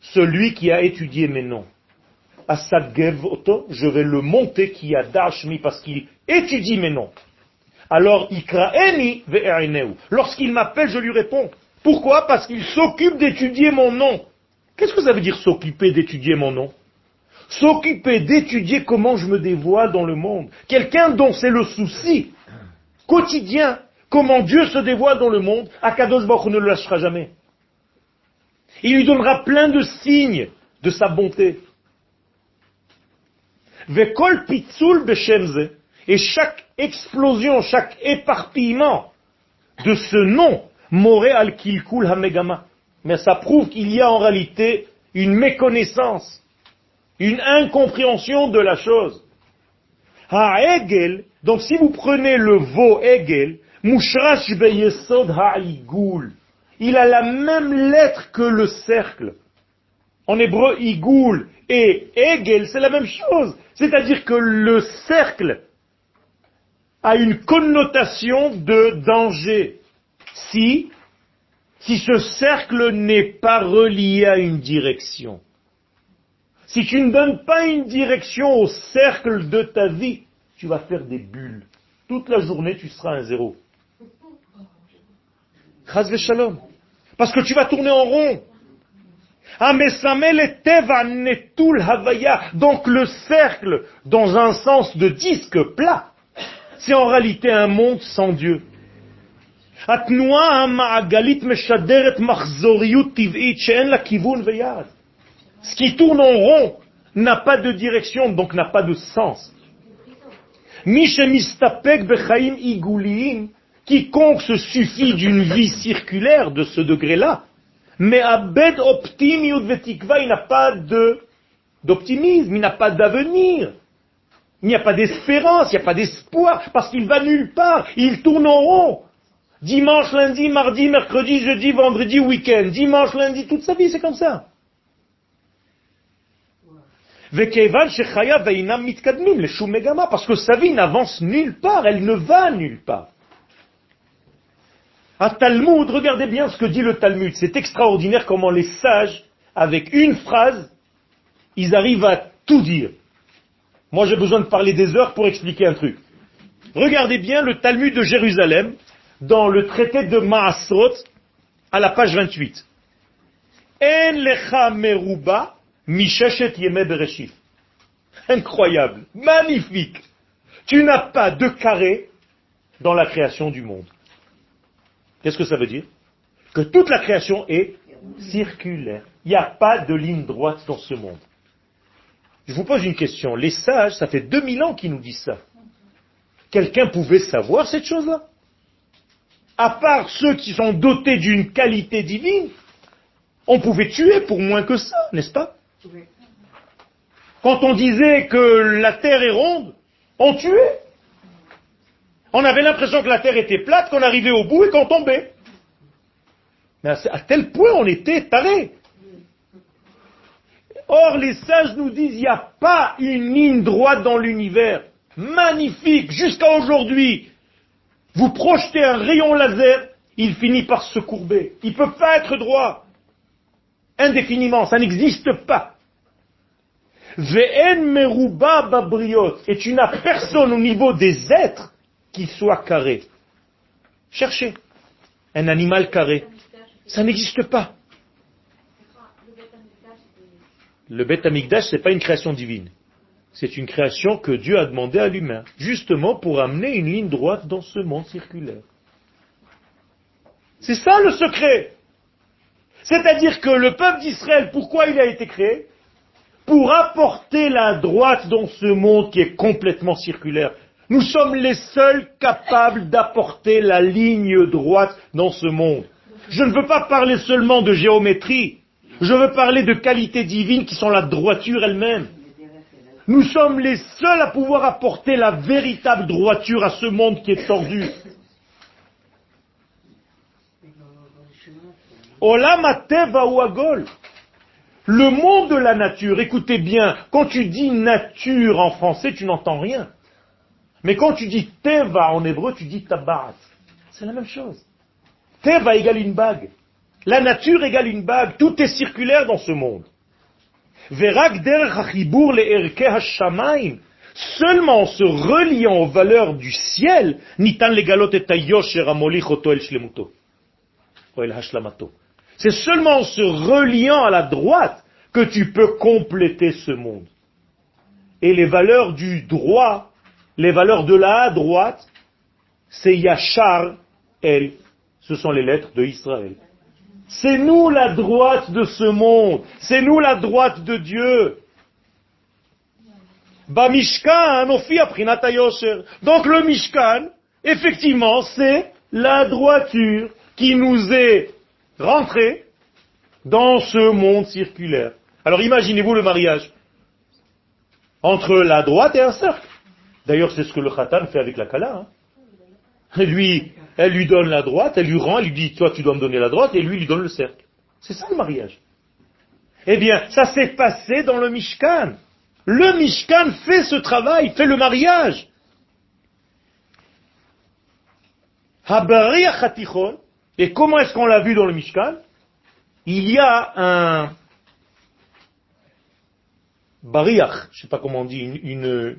Speaker 1: Celui qui a étudié mes noms. Je vais le monter qui a dashmi parce qu'il étudie mes noms. Alors, ikraeni ve'e'eneu. Lorsqu'il m'appelle, je lui réponds. Pourquoi? Parce qu'il s'occupe d'étudier mon nom. Qu'est-ce que ça veut dire s'occuper d'étudier mon nom? S'occuper d'étudier comment je me dévoile dans le monde. Quelqu'un dont c'est le souci quotidien, comment Dieu se dévoile dans le monde, Akadosh Baruch ne le lâchera jamais. Il lui donnera plein de signes de sa bonté. Et chaque explosion, chaque éparpillement de ce nom, Moré al kilkul hamegama. Mais ça prouve qu'il y a en réalité une méconnaissance, une incompréhension de la chose. Ha'egel, donc si vous prenez le veau Egel, Mushrash beyesod ha'igul, il a la même lettre que le cercle. En hébreu, Igoul et Egel, c'est la même chose. C'est-à-dire que le cercle a une connotation de danger. Si, ce cercle n'est pas relié à une direction. Si tu ne donnes pas une direction au cercle de ta vie, tu vas faire des bulles. Toute la journée, tu seras un zéro. shalom. Parce que tu vas tourner en rond. Donc le cercle, dans un sens de disque plat, c'est en réalité un monde sans Dieu. Ce qui tourne en rond n'a pas de direction, donc n'a pas de sens. Quiconque se suffit d'une vie circulaire de ce degré-là, mais à bed vetikva, il n'a pas d'optimisme, il n'a pas d'avenir. Il n'y a pas d'espérance, il n'y a pas d'espoir, parce qu'il va nulle part, il tourne en rond. Dimanche, lundi, mardi, mercredi, jeudi, vendredi, week-end. Dimanche, lundi, toute sa vie, c'est comme ça. Parce que sa vie n'avance nulle part, elle ne va nulle part. Un Talmud, regardez bien ce que dit le Talmud. C'est extraordinaire comment les sages, avec une phrase, ils arrivent à tout dire. Moi, j'ai besoin de parler des heures pour expliquer un truc. Regardez bien le Talmud de Jérusalem, dans le traité de Maasrot, à la page 28. En lecha meruba bereshit. Incroyable, magnifique. Tu n'as pas de carré dans la création du monde. Qu'est-ce que ça veut dire? Que toute la création est circulaire. Il n'y a pas de ligne droite dans ce monde. Je vous pose une question. Les sages, ça fait 2000 ans qu'ils nous disent ça. Quelqu'un pouvait savoir cette chose-là? À part ceux qui sont dotés d'une qualité divine, on pouvait tuer pour moins que ça, n'est-ce pas? Quand on disait que la terre est ronde, on tuait. On avait l'impression que la terre était plate, qu'on arrivait au bout et qu'on tombait. Mais à tel point on était tarés. Or, les sages nous disent, il n'y a pas une ligne droite dans l'univers. Magnifique, jusqu'à aujourd'hui. Vous projetez un rayon laser, il finit par se courber. Il ne peut pas être droit. Indéfiniment, ça n'existe pas. Ve'en meruba babriot. Et tu n'as personne au niveau des êtres qui soit carré. Cherchez un animal carré. Ça n'existe pas. Le Beth Amikdash, ce n'est pas une création divine. C'est une création que Dieu a demandé à l'humain, justement pour amener une ligne droite dans ce monde circulaire. C'est ça le secret. C'est-à-dire que le peuple d'Israël, pourquoi il a été créé? Pour apporter la droite dans ce monde qui est complètement circulaire. Nous sommes les seuls capables d'apporter la ligne droite dans ce monde. Je ne veux pas parler seulement de géométrie. Je veux parler de qualités divines qui sont la droiture elle-même. Nous sommes les seuls à pouvoir apporter la véritable droiture à ce monde qui est tordu. Le monde de la nature, écoutez bien, quand tu dis nature en français, tu n'entends rien. Mais quand tu dis teva en hébreu, tu dis tabarat. C'est la même chose. Teva égale une bague. La nature égale une bague. Tout est circulaire dans ce monde. Seulement en se reliant aux valeurs du ciel, C'est seulement en se reliant à la droite que tu peux compléter ce monde. Et les valeurs du droit, les valeurs de la droite, c'est Yachar El. Ce sont les lettres de Israël. C'est nous la droite de ce monde. C'est nous la droite de Dieu. Bamishkan, Donc le Mishkan, effectivement, c'est la droiture qui nous est rentrée dans ce monde circulaire. Alors imaginez-vous le mariage entre la droite et un cercle. D'ailleurs, c'est ce que le Khatan fait avec la Kala. Hein. Lui, elle lui donne la droite, elle lui rend, elle lui dit, toi tu dois me donner la droite, et lui il lui donne le cercle. C'est ça le mariage. Eh bien, ça s'est passé dans le Mishkan. Le Mishkan fait ce travail, fait le mariage. Et comment est-ce qu'on l'a vu dans le Mishkan? Il y a un bariach, je ne sais pas comment on dit, une, une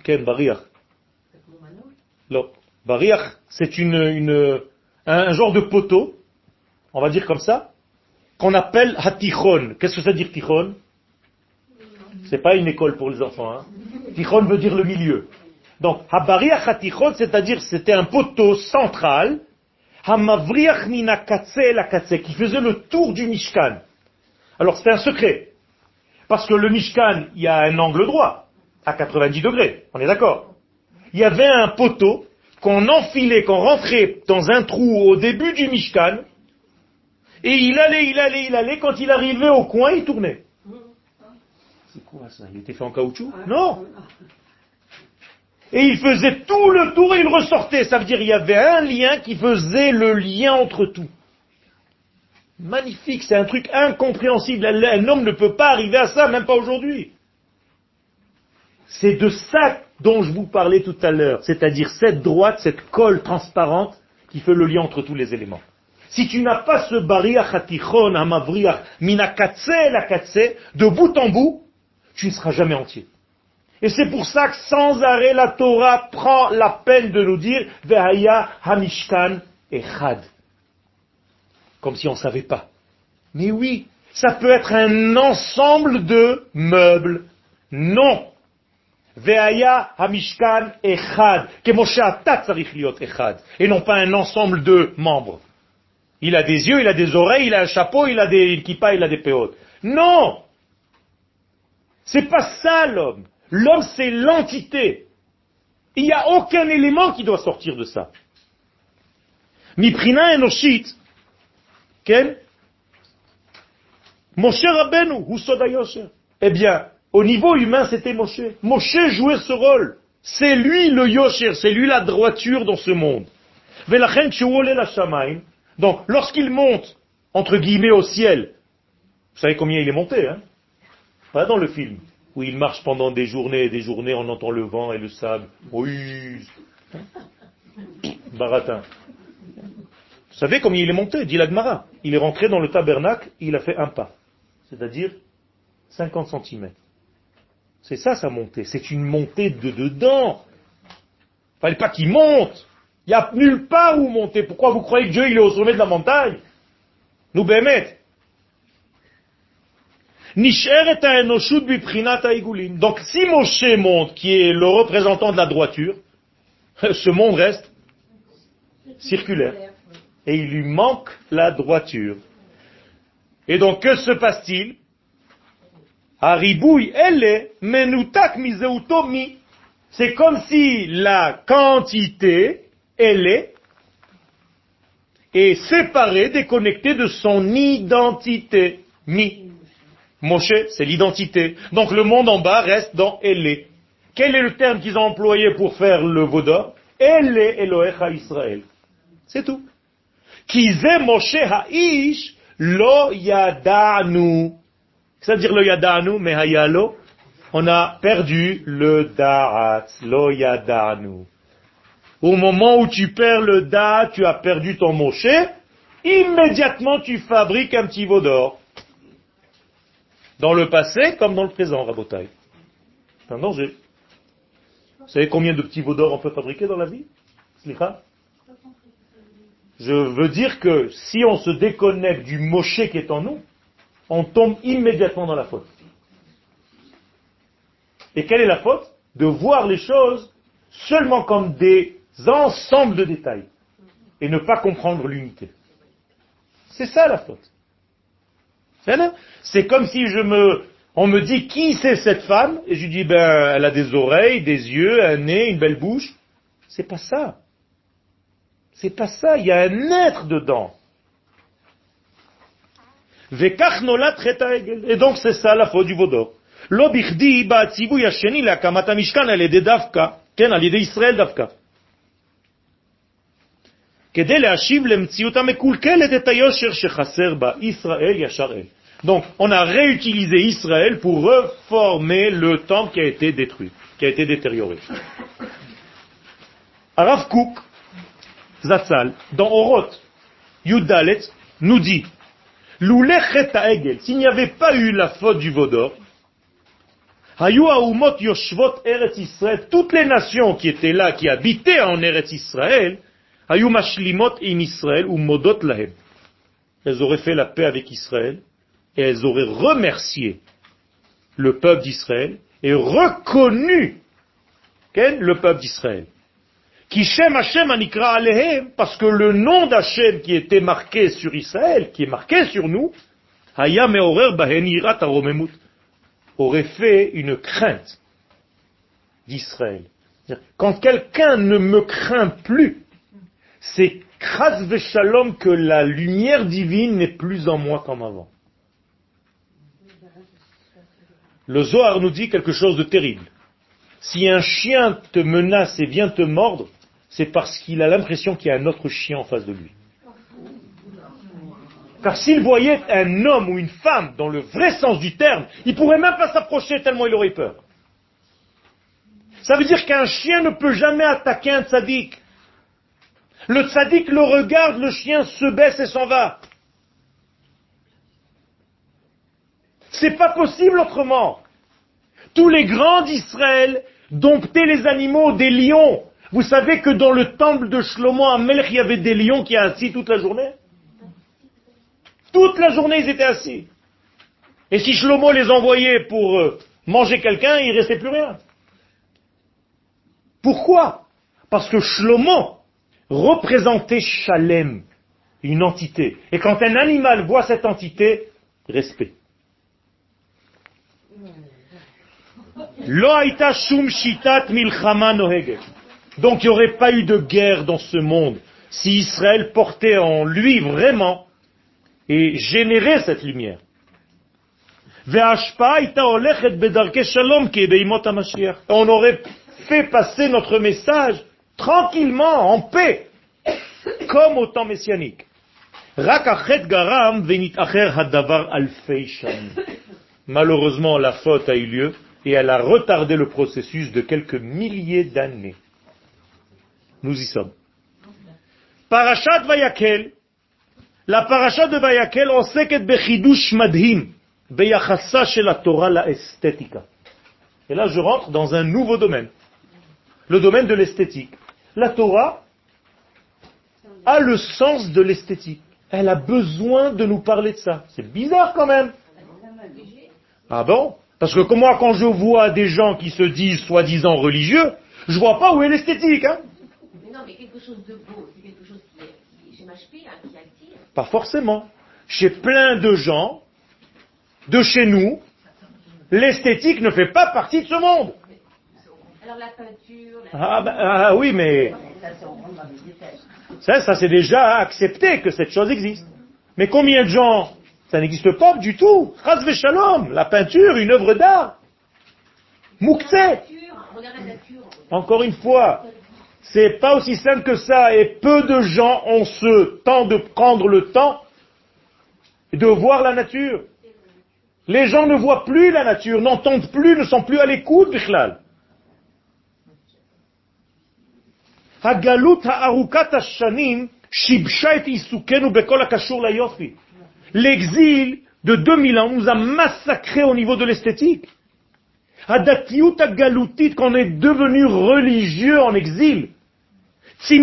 Speaker 1: Ken bariach? Non. Bariach, c'est une, un, genre de poteau, on va dire comme ça, qu'on appelle hatichon. Qu'est-ce que ça veut dire tichon? C'est pas une école pour les enfants. Hein. Tichon veut dire le milieu. Donc, habariach hatichon, c'est-à-dire c'était un poteau central, hamavriach mina la qui faisait le tour du Mishkan. Alors c'est un secret. Parce que le Mishkan, il y a un angle droit à 90 degrés. On est d'accord Il y avait un poteau qu'on enfilait, qu'on rentrait dans un trou au début du Mishkan, et il allait, il allait, il allait, quand il arrivait au coin, il tournait. C'est quoi ça? Il était fait en caoutchouc? Non Et il faisait tout le tour et il ressortait. Ça veut dire qu'il y avait un lien qui faisait le lien entre tout. Magnifique, c'est un truc incompréhensible. Un homme ne peut pas arriver à ça, même pas aujourd'hui. C'est de ça dont je vous parlais tout à l'heure, c'est-à-dire cette droite, cette colle transparente qui fait le lien entre tous les éléments. Si tu n'as pas ce bariach hatichon, amavriach, minakatse la de bout en bout, tu ne seras jamais entier. Et c'est pour ça que sans arrêt la Torah prend la peine de nous dire Vehaya Hamishkan Echad. Comme si on ne savait pas. Mais oui, ça peut être un ensemble de meubles. Non. Veaya Hamishkan Echad. Echad. Et non pas un ensemble de membres. Il a des yeux, il a des oreilles, il a un chapeau, il a des kippas, il a des péotes. Non C'est pas ça l'homme. L'homme, c'est l'entité. Il n'y a aucun élément qui doit sortir de ça. Miprina enoshit, quel Moshe Rabbeinu, Yosher. Eh bien, au niveau humain, c'était Moshe. Moshe jouait ce rôle. C'est lui le Yosher, c'est lui la droiture dans ce monde. Donc, lorsqu'il monte, entre guillemets, au ciel, vous savez combien il est monté, hein? Pas dans le film, où il marche pendant des journées et des journées, on entend le vent et le sable. Oui, baratin. Vous savez combien il est monté, dit l'Agmara. Il est rentré dans le tabernacle, il a fait un pas. C'est-à-dire 50 cm. C'est ça sa montée. C'est une montée de dedans. Fallait pas qu'il monte. Il n'y a nulle part où monter. Pourquoi vous croyez que Dieu il est au sommet de la montagne? Nous bémet. Donc si Moshe monte, qui est le représentant de la droiture, ce monde reste circulaire. Et il lui manque la droiture. Et donc que se passe-t-il elle est menutak mi. C'est comme si la quantité elle est, séparée, déconnectée de son identité. Mi. Moshe, c'est l'identité. Donc le monde en bas reste dans elle Quel est le terme qu'ils ont employé pour faire le vaudor Elle est Elohecha Israël. C'est tout. Kize Moshe Ha'ish lo yadanu. C'est-à-dire le yadanu, mais on a perdu le da'at, lo yadanu. Au moment où tu perds le da, tu as perdu ton Moshe, immédiatement tu fabriques un petit veau d'or. Dans le passé comme dans le présent, Rabotai. C'est un danger. Vous savez combien de petits veaux d'or on peut fabriquer dans la vie Slicha? Je veux dire que si on se déconnecte du Moshe qui est en nous, on tombe immédiatement dans la faute. Et quelle est la faute? De voir les choses seulement comme des ensembles de détails et ne pas comprendre l'unité. C'est ça la faute. C'est comme si je me, on me dit qui c'est cette femme? Et je dis ben elle a des oreilles, des yeux, un nez, une belle bouche. C'est pas ça. C'est pas ça. Il y a un être dedans. Et donc c'est ça la faute du vaudor. לא בכדי בא הציווי השני להקמת המשכן על ידי דווקא, כן, על ידי ישראל דווקא. כדי להשיב למציאות המקולקלת את היושר שחסר בה, ישראל ישר אל. Donc, on a réutilisé Israël pour reformer le temple qui a été détruit, qui a été détérioré. Arav Kouk, Zatzal, dans Oroth, Yudalet, nous dit, Egel, s'il n'y avait pas eu la faute du Vaudor, toutes les nations qui étaient là, qui habitaient en Eretz Israël, elles auraient fait la paix avec Israël et elles auraient remercié le peuple d'Israël et reconnu le peuple d'Israël. Parce que le nom d'Hachem qui était marqué sur Israël, qui est marqué sur nous, aurait fait une crainte d'Israël. Quand quelqu'un ne me craint plus, c'est kras shalom que la lumière divine n'est plus en moi comme avant. Le Zohar nous dit quelque chose de terrible. Si un chien te menace et vient te mordre, c'est parce qu'il a l'impression qu'il y a un autre chien en face de lui. Car s'il voyait un homme ou une femme dans le vrai sens du terme, il pourrait même pas s'approcher tellement il aurait peur. Ça veut dire qu'un chien ne peut jamais attaquer un tzaddik. Le tzaddik le regarde, le chien se baisse et s'en va. C'est pas possible autrement. Tous les grands d'Israël domptaient les animaux des lions. Vous savez que dans le temple de Shlomo Amelch, il y avait des lions qui étaient assis toute la journée? Toute la journée, ils étaient assis. Et si Shlomo les envoyait pour euh, manger quelqu'un, il ne restait plus rien. Pourquoi? Parce que Shlomo représentait Shalem, une entité. Et quand un animal voit cette entité, respect. Donc il n'y aurait pas eu de guerre dans ce monde si Israël portait en lui vraiment et générer cette lumière. On aurait fait passer notre message tranquillement, en paix, comme au temps messianique. Malheureusement, la faute a eu lieu et elle a retardé le processus de quelques milliers d'années. Nous y sommes. Parashat Vayakel, la paracha de Vayakel עוסקת בחידוש מדהים ביחסה של התורה לאסתטיקה. Et là, je rentre dans un nouveau domaine, le domaine de l'esthétique. La Torah a le sens de l'esthétique. Elle a besoin de nous parler de ça. C'est bizarre quand même. Ah bon Parce que moi, quand je vois des gens qui se disent soi-disant religieux, je vois pas où est l'esthétique. Hein non, mais Quelque chose de beau, c'est quelque chose qui, est, qui, qui attire. Pas forcément. Chez plein de gens, de chez nous, l'esthétique ne fait pas partie de ce monde. Alors la peinture. Ah, bah, ah, oui, mais ça, ça c'est déjà accepté que cette chose existe. Mais combien de gens ça n'existe pas du tout? Shalom, la peinture, une œuvre d'art. Moukse. Encore une fois, c'est pas aussi simple que ça et peu de gens ont ce temps de prendre le temps de voir la nature. Les gens ne voient plus la nature, n'entendent plus, ne sont plus à l'écoute, Bichlal. L'exil de 2000 ans nous a massacré au niveau de l'esthétique. Qu'on est devenu religieux en exil. On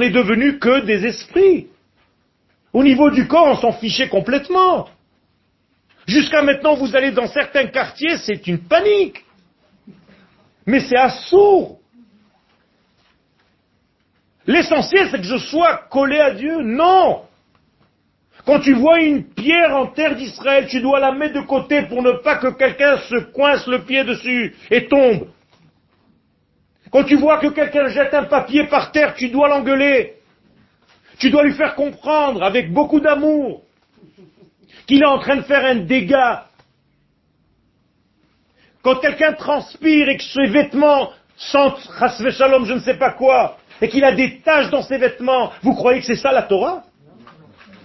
Speaker 1: est devenu que des esprits. Au niveau du corps, on s'en fichait complètement. Jusqu'à maintenant, vous allez dans certains quartiers, c'est une panique. Mais c'est assourd. L'essentiel, c'est que je sois collé à Dieu. Non. Quand tu vois une pierre en terre d'Israël, tu dois la mettre de côté pour ne pas que quelqu'un se coince le pied dessus et tombe. Quand tu vois que quelqu'un jette un papier par terre, tu dois l'engueuler. Tu dois lui faire comprendre avec beaucoup d'amour qu'il est en train de faire un dégât. Quand quelqu'un transpire et que ses vêtements sentent shalom, je ne sais pas quoi, et qu'il a des taches dans ses vêtements, vous croyez que c'est ça la Torah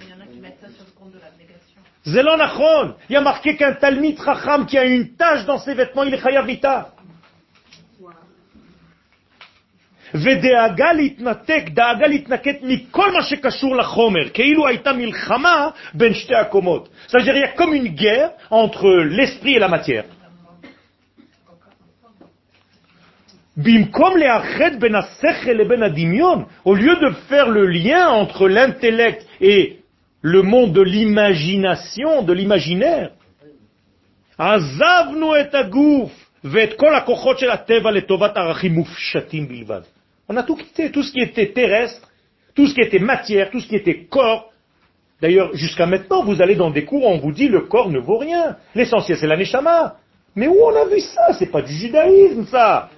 Speaker 3: Il y en a qui mettent ça sur le compte de l'abnégation.
Speaker 1: Zélan Achron, il y a marqué qu'un Talmid Racham qui a une tache dans ses vêtements, il est Chayavita. ודאגה להתנתק, דאגה להתנקט מכל מה שקשור לחומר, כאילו הייתה מלחמה בין שתי הקומות. C'est-à-dire, il y a comme une guerre entre l'esprit et la matière. במקום לאחד בין השכל לבין הדמיון, au lieu de faire le lien entre l'intellect et le monde de l'imagination, de l'imaginaire. On a tout quitté, tout ce qui était terrestre, tout ce qui était matière, tout ce qui était corps. D'ailleurs, jusqu'à maintenant, vous allez dans des cours, on vous dit le corps ne vaut rien. L'essentiel, c'est l'aneshama. Mais où on a vu ça? C'est pas du judaïsme, ça.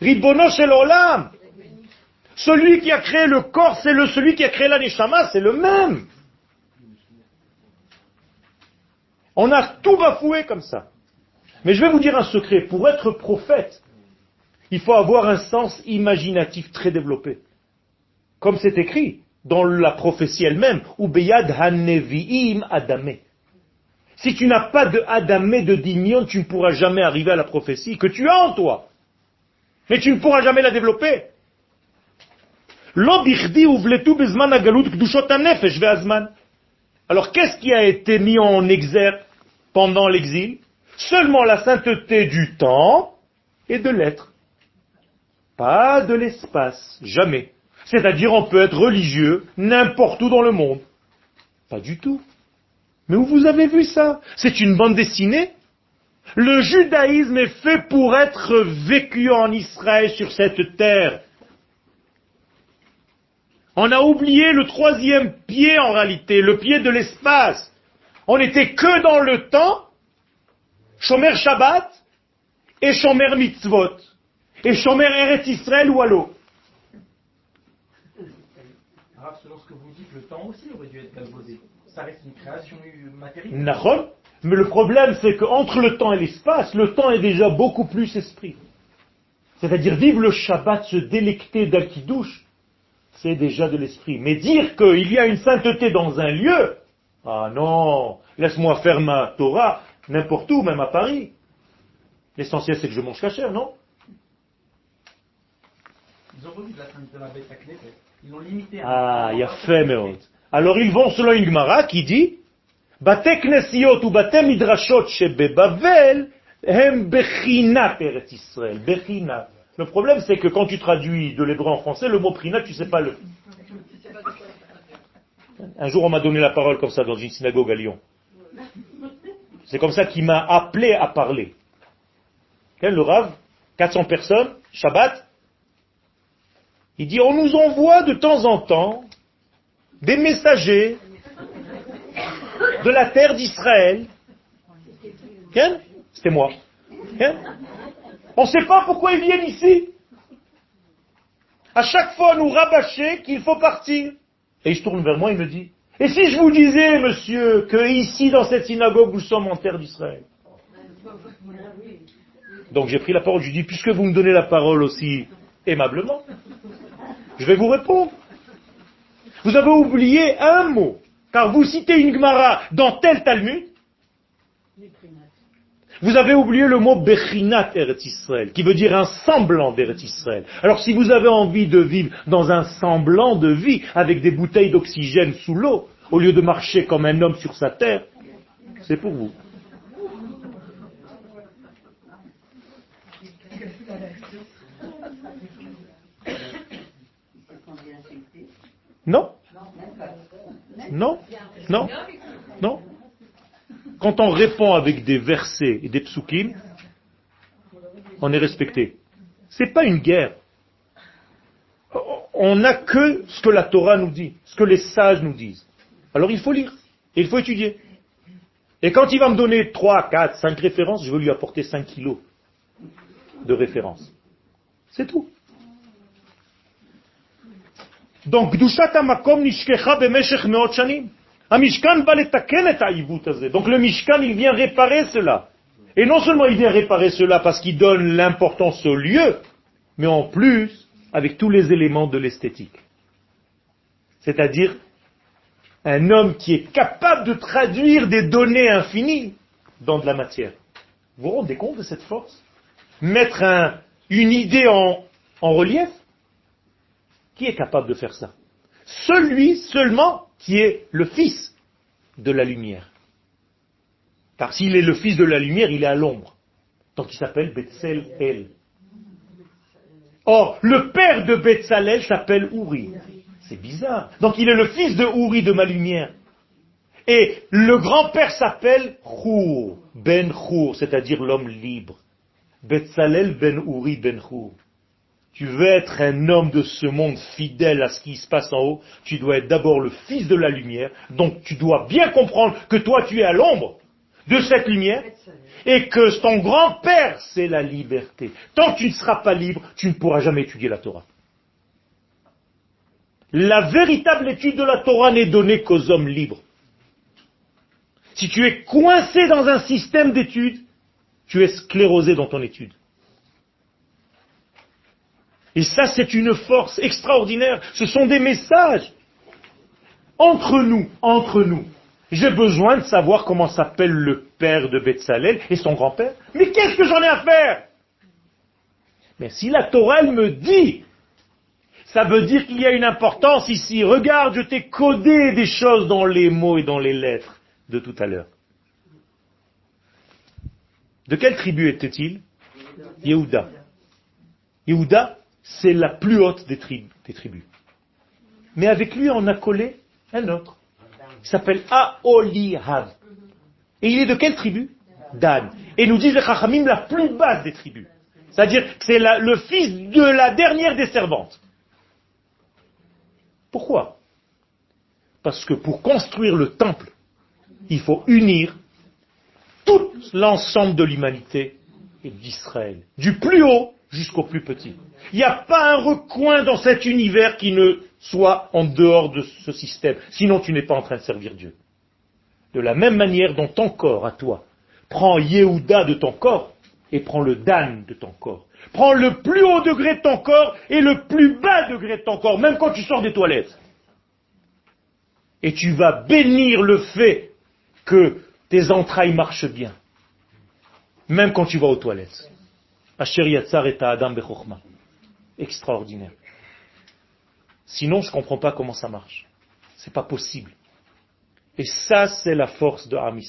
Speaker 1: Ribono shel olam. Celui qui a créé le corps, c'est le celui qui a créé l'aneshama, c'est le même. On a tout bafoué comme ça. Mais je vais vous dire un secret. Pour être prophète, il faut avoir un sens imaginatif très développé. Comme c'est écrit dans la prophétie elle-même, Ubeyad Hanevi'im Adamé. Si tu n'as pas de Adamé, de Dimion, tu ne pourras jamais arriver à la prophétie que tu as en toi. Mais tu ne pourras jamais la développer. Alors qu'est-ce qui a été mis en exergue pendant l'exil Seulement la sainteté du temps et de l'être. Pas de l'espace, jamais. C'est-à-dire on peut être religieux n'importe où dans le monde. Pas du tout. Mais où vous avez vu ça? C'est une bande dessinée Le judaïsme est fait pour être vécu en Israël sur cette terre. On a oublié le troisième pied en réalité, le pied de l'espace. On n'était que dans le temps, Shomer Shabbat et Shomer Mitzvot. Et Shomer Eret Israël ou Allo.
Speaker 2: Selon ce que vous dites, le temps aussi aurait dû être galvaudé. Ça reste une création matérielle.
Speaker 1: Mais le problème, c'est qu'entre le temps et l'espace, le temps est déjà beaucoup plus esprit. C'est-à-dire vivre le Shabbat, se délecter d'un qui douche, c'est déjà de l'esprit. Mais dire qu'il y a une sainteté dans un lieu, ah non, laisse-moi faire ma Torah n'importe où, même à Paris. L'essentiel, c'est que je mange cachère, non?
Speaker 2: Ils ont revu de la sainte de la bête. Ils l'ont limité à
Speaker 1: Ah, il y a fait. Alors ils vont selon une Gemara qui dit Bate Knesiot ou Bate Midrashot Shebebavel hem bechinat Eretz Israël. Bechinat. Le problème, c'est que quand tu traduis de l'hébreu en français, le mot prinat, tu sais pas le. Un jour, on m'a donné la parole comme ça dans une synagogue à Lyon. C'est comme ça qu'il m'a appelé à parler. Le Rav? 400 personnes, Shabbat. Il dit, on nous envoie de temps en temps des messagers de la terre d'Israël. C'était moi. On ne sait pas pourquoi ils viennent ici. À chaque fois, nous rabâcher qu'il faut partir. Et il se tourne vers moi et me dit, et si je vous disais, monsieur, que ici, dans cette synagogue, nous sommes en terre d'Israël? Donc j'ai pris la parole, je lui dis, puisque vous me donnez la parole aussi aimablement, je vais vous répondre. Vous avez oublié un mot, car vous citez une Gemara dans tel Talmud, vous avez oublié le mot Bechinat Eretz Israël, qui veut dire un semblant d'Eretz Israël. Alors si vous avez envie de vivre dans un semblant de vie, avec des bouteilles d'oxygène sous l'eau, au lieu de marcher comme un homme sur sa terre, c'est pour vous. Non? Non? Non? Non? Quand on répond avec des versets et des psukim, on est respecté. C'est pas une guerre. On n'a que ce que la Torah nous dit, ce que les sages nous disent. Alors il faut lire, et il faut étudier. Et quand il va me donner 3, 4, 5 références, je vais lui apporter 5 kilos de références. C'est tout. Donc, Makom Nishkecha Bemeshech Meot Shanim. Mishkan va Donc le Mishkan, il vient réparer cela. Et non seulement il vient réparer cela parce qu'il donne l'importance au lieu, mais en plus avec tous les éléments de l'esthétique. C'est-à-dire un homme qui est capable de traduire des données infinies dans de la matière. Vous vous rendez compte de cette force? Mettre une idée en, en relief? Qui est capable de faire ça? Celui seulement qui est le fils de la lumière. Car s'il est le fils de la lumière, il est à l'ombre. Donc il s'appelle Betzel El. Or, le père de Betsalel s'appelle Uri. C'est bizarre. Donc il est le fils de Uri de ma lumière. Et le grand-père s'appelle Chour, Ben Chour, c'est-à-dire l'homme libre. Betsalel Ben Uri Ben Chour. Tu veux être un homme de ce monde fidèle à ce qui se passe en haut, tu dois être d'abord le fils de la lumière, donc tu dois bien comprendre que toi tu es à l'ombre de cette lumière, et que ton grand-père c'est la liberté. Tant que tu ne seras pas libre, tu ne pourras jamais étudier la Torah. La véritable étude de la Torah n'est donnée qu'aux hommes libres. Si tu es coincé dans un système d'études, tu es sclérosé dans ton étude. Et ça, c'est une force extraordinaire. Ce sont des messages. Entre nous, entre nous. J'ai besoin de savoir comment s'appelle le père de Betsalel et son grand-père. Mais qu'est-ce que j'en ai à faire? Mais si la Torah me dit, ça veut dire qu'il y a une importance ici. Regarde, je t'ai codé des choses dans les mots et dans les lettres de tout à l'heure. De quelle tribu était-il? Yehuda. Yehuda, c'est la plus haute des, tribus. Mais avec lui, on a collé un autre. Il s'appelle Aolihav. Et il est de quelle tribu? Dan. Et nous disent les Chachamim la plus basse des tribus. C'est-à-dire que c'est le fils de la dernière des servantes. Pourquoi? Parce que pour construire le temple, il faut unir tout l'ensemble de l'humanité et d'Israël. Du plus haut jusqu'au plus petit. Il n'y a pas un recoin dans cet univers qui ne soit en dehors de ce système. Sinon, tu n'es pas en train de servir Dieu. De la même manière dont ton corps, à toi, prend Yehuda de ton corps et prend le Dan de ton corps. Prends le plus haut degré de ton corps et le plus bas degré de ton corps, même quand tu sors des toilettes. Et tu vas bénir le fait que tes entrailles marchent bien, même quand tu vas aux toilettes. Adam Extraordinaire. Sinon, je ne comprends pas comment ça marche. C'est pas possible. Et ça, c'est la force de Ham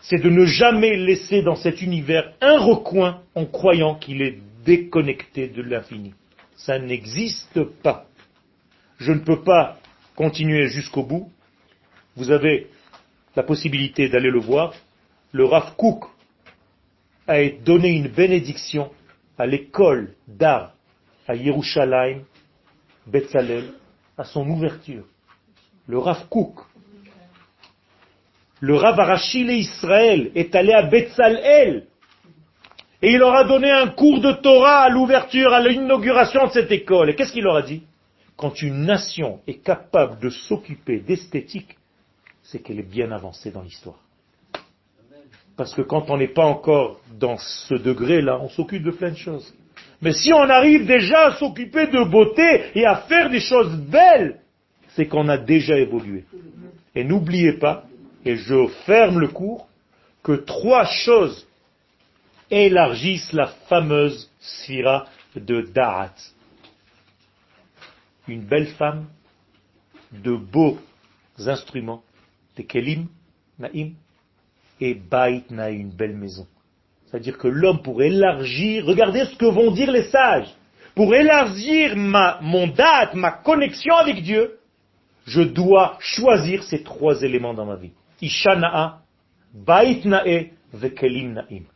Speaker 1: C'est de ne jamais laisser dans cet univers un recoin en croyant qu'il est déconnecté de l'infini. Ça n'existe pas. Je ne peux pas continuer jusqu'au bout. Vous avez la possibilité d'aller le voir. Le Rav Kook a donné une bénédiction à l'école d'art à Yerushalayim, Betzalel, à son ouverture. Le Rav Kouk, le Rav Arachil Israël est allé à Betzalel et il leur a donné un cours de Torah à l'ouverture, à l'inauguration de cette école. Et qu'est-ce qu'il leur a dit? Quand une nation est capable de s'occuper d'esthétique, c'est qu'elle est bien avancée dans l'histoire. Parce que quand on n'est pas encore dans ce degré-là, on s'occupe de plein de choses. Mais si on arrive déjà à s'occuper de beauté et à faire des choses belles, c'est qu'on a déjà évolué. Et n'oubliez pas, et je ferme le cours, que trois choses élargissent la fameuse sphira de Da'at. Une belle femme, de beaux instruments, des kelim, naïm, et Bait n'a une belle maison. C'est-à-dire que l'homme pour élargir, regardez ce que vont dire les sages. pour élargir ma, mon date, ma connexion avec Dieu, je dois choisir ces trois éléments dans ma vie. Isha na'a, bait na'e, vekelim na'im.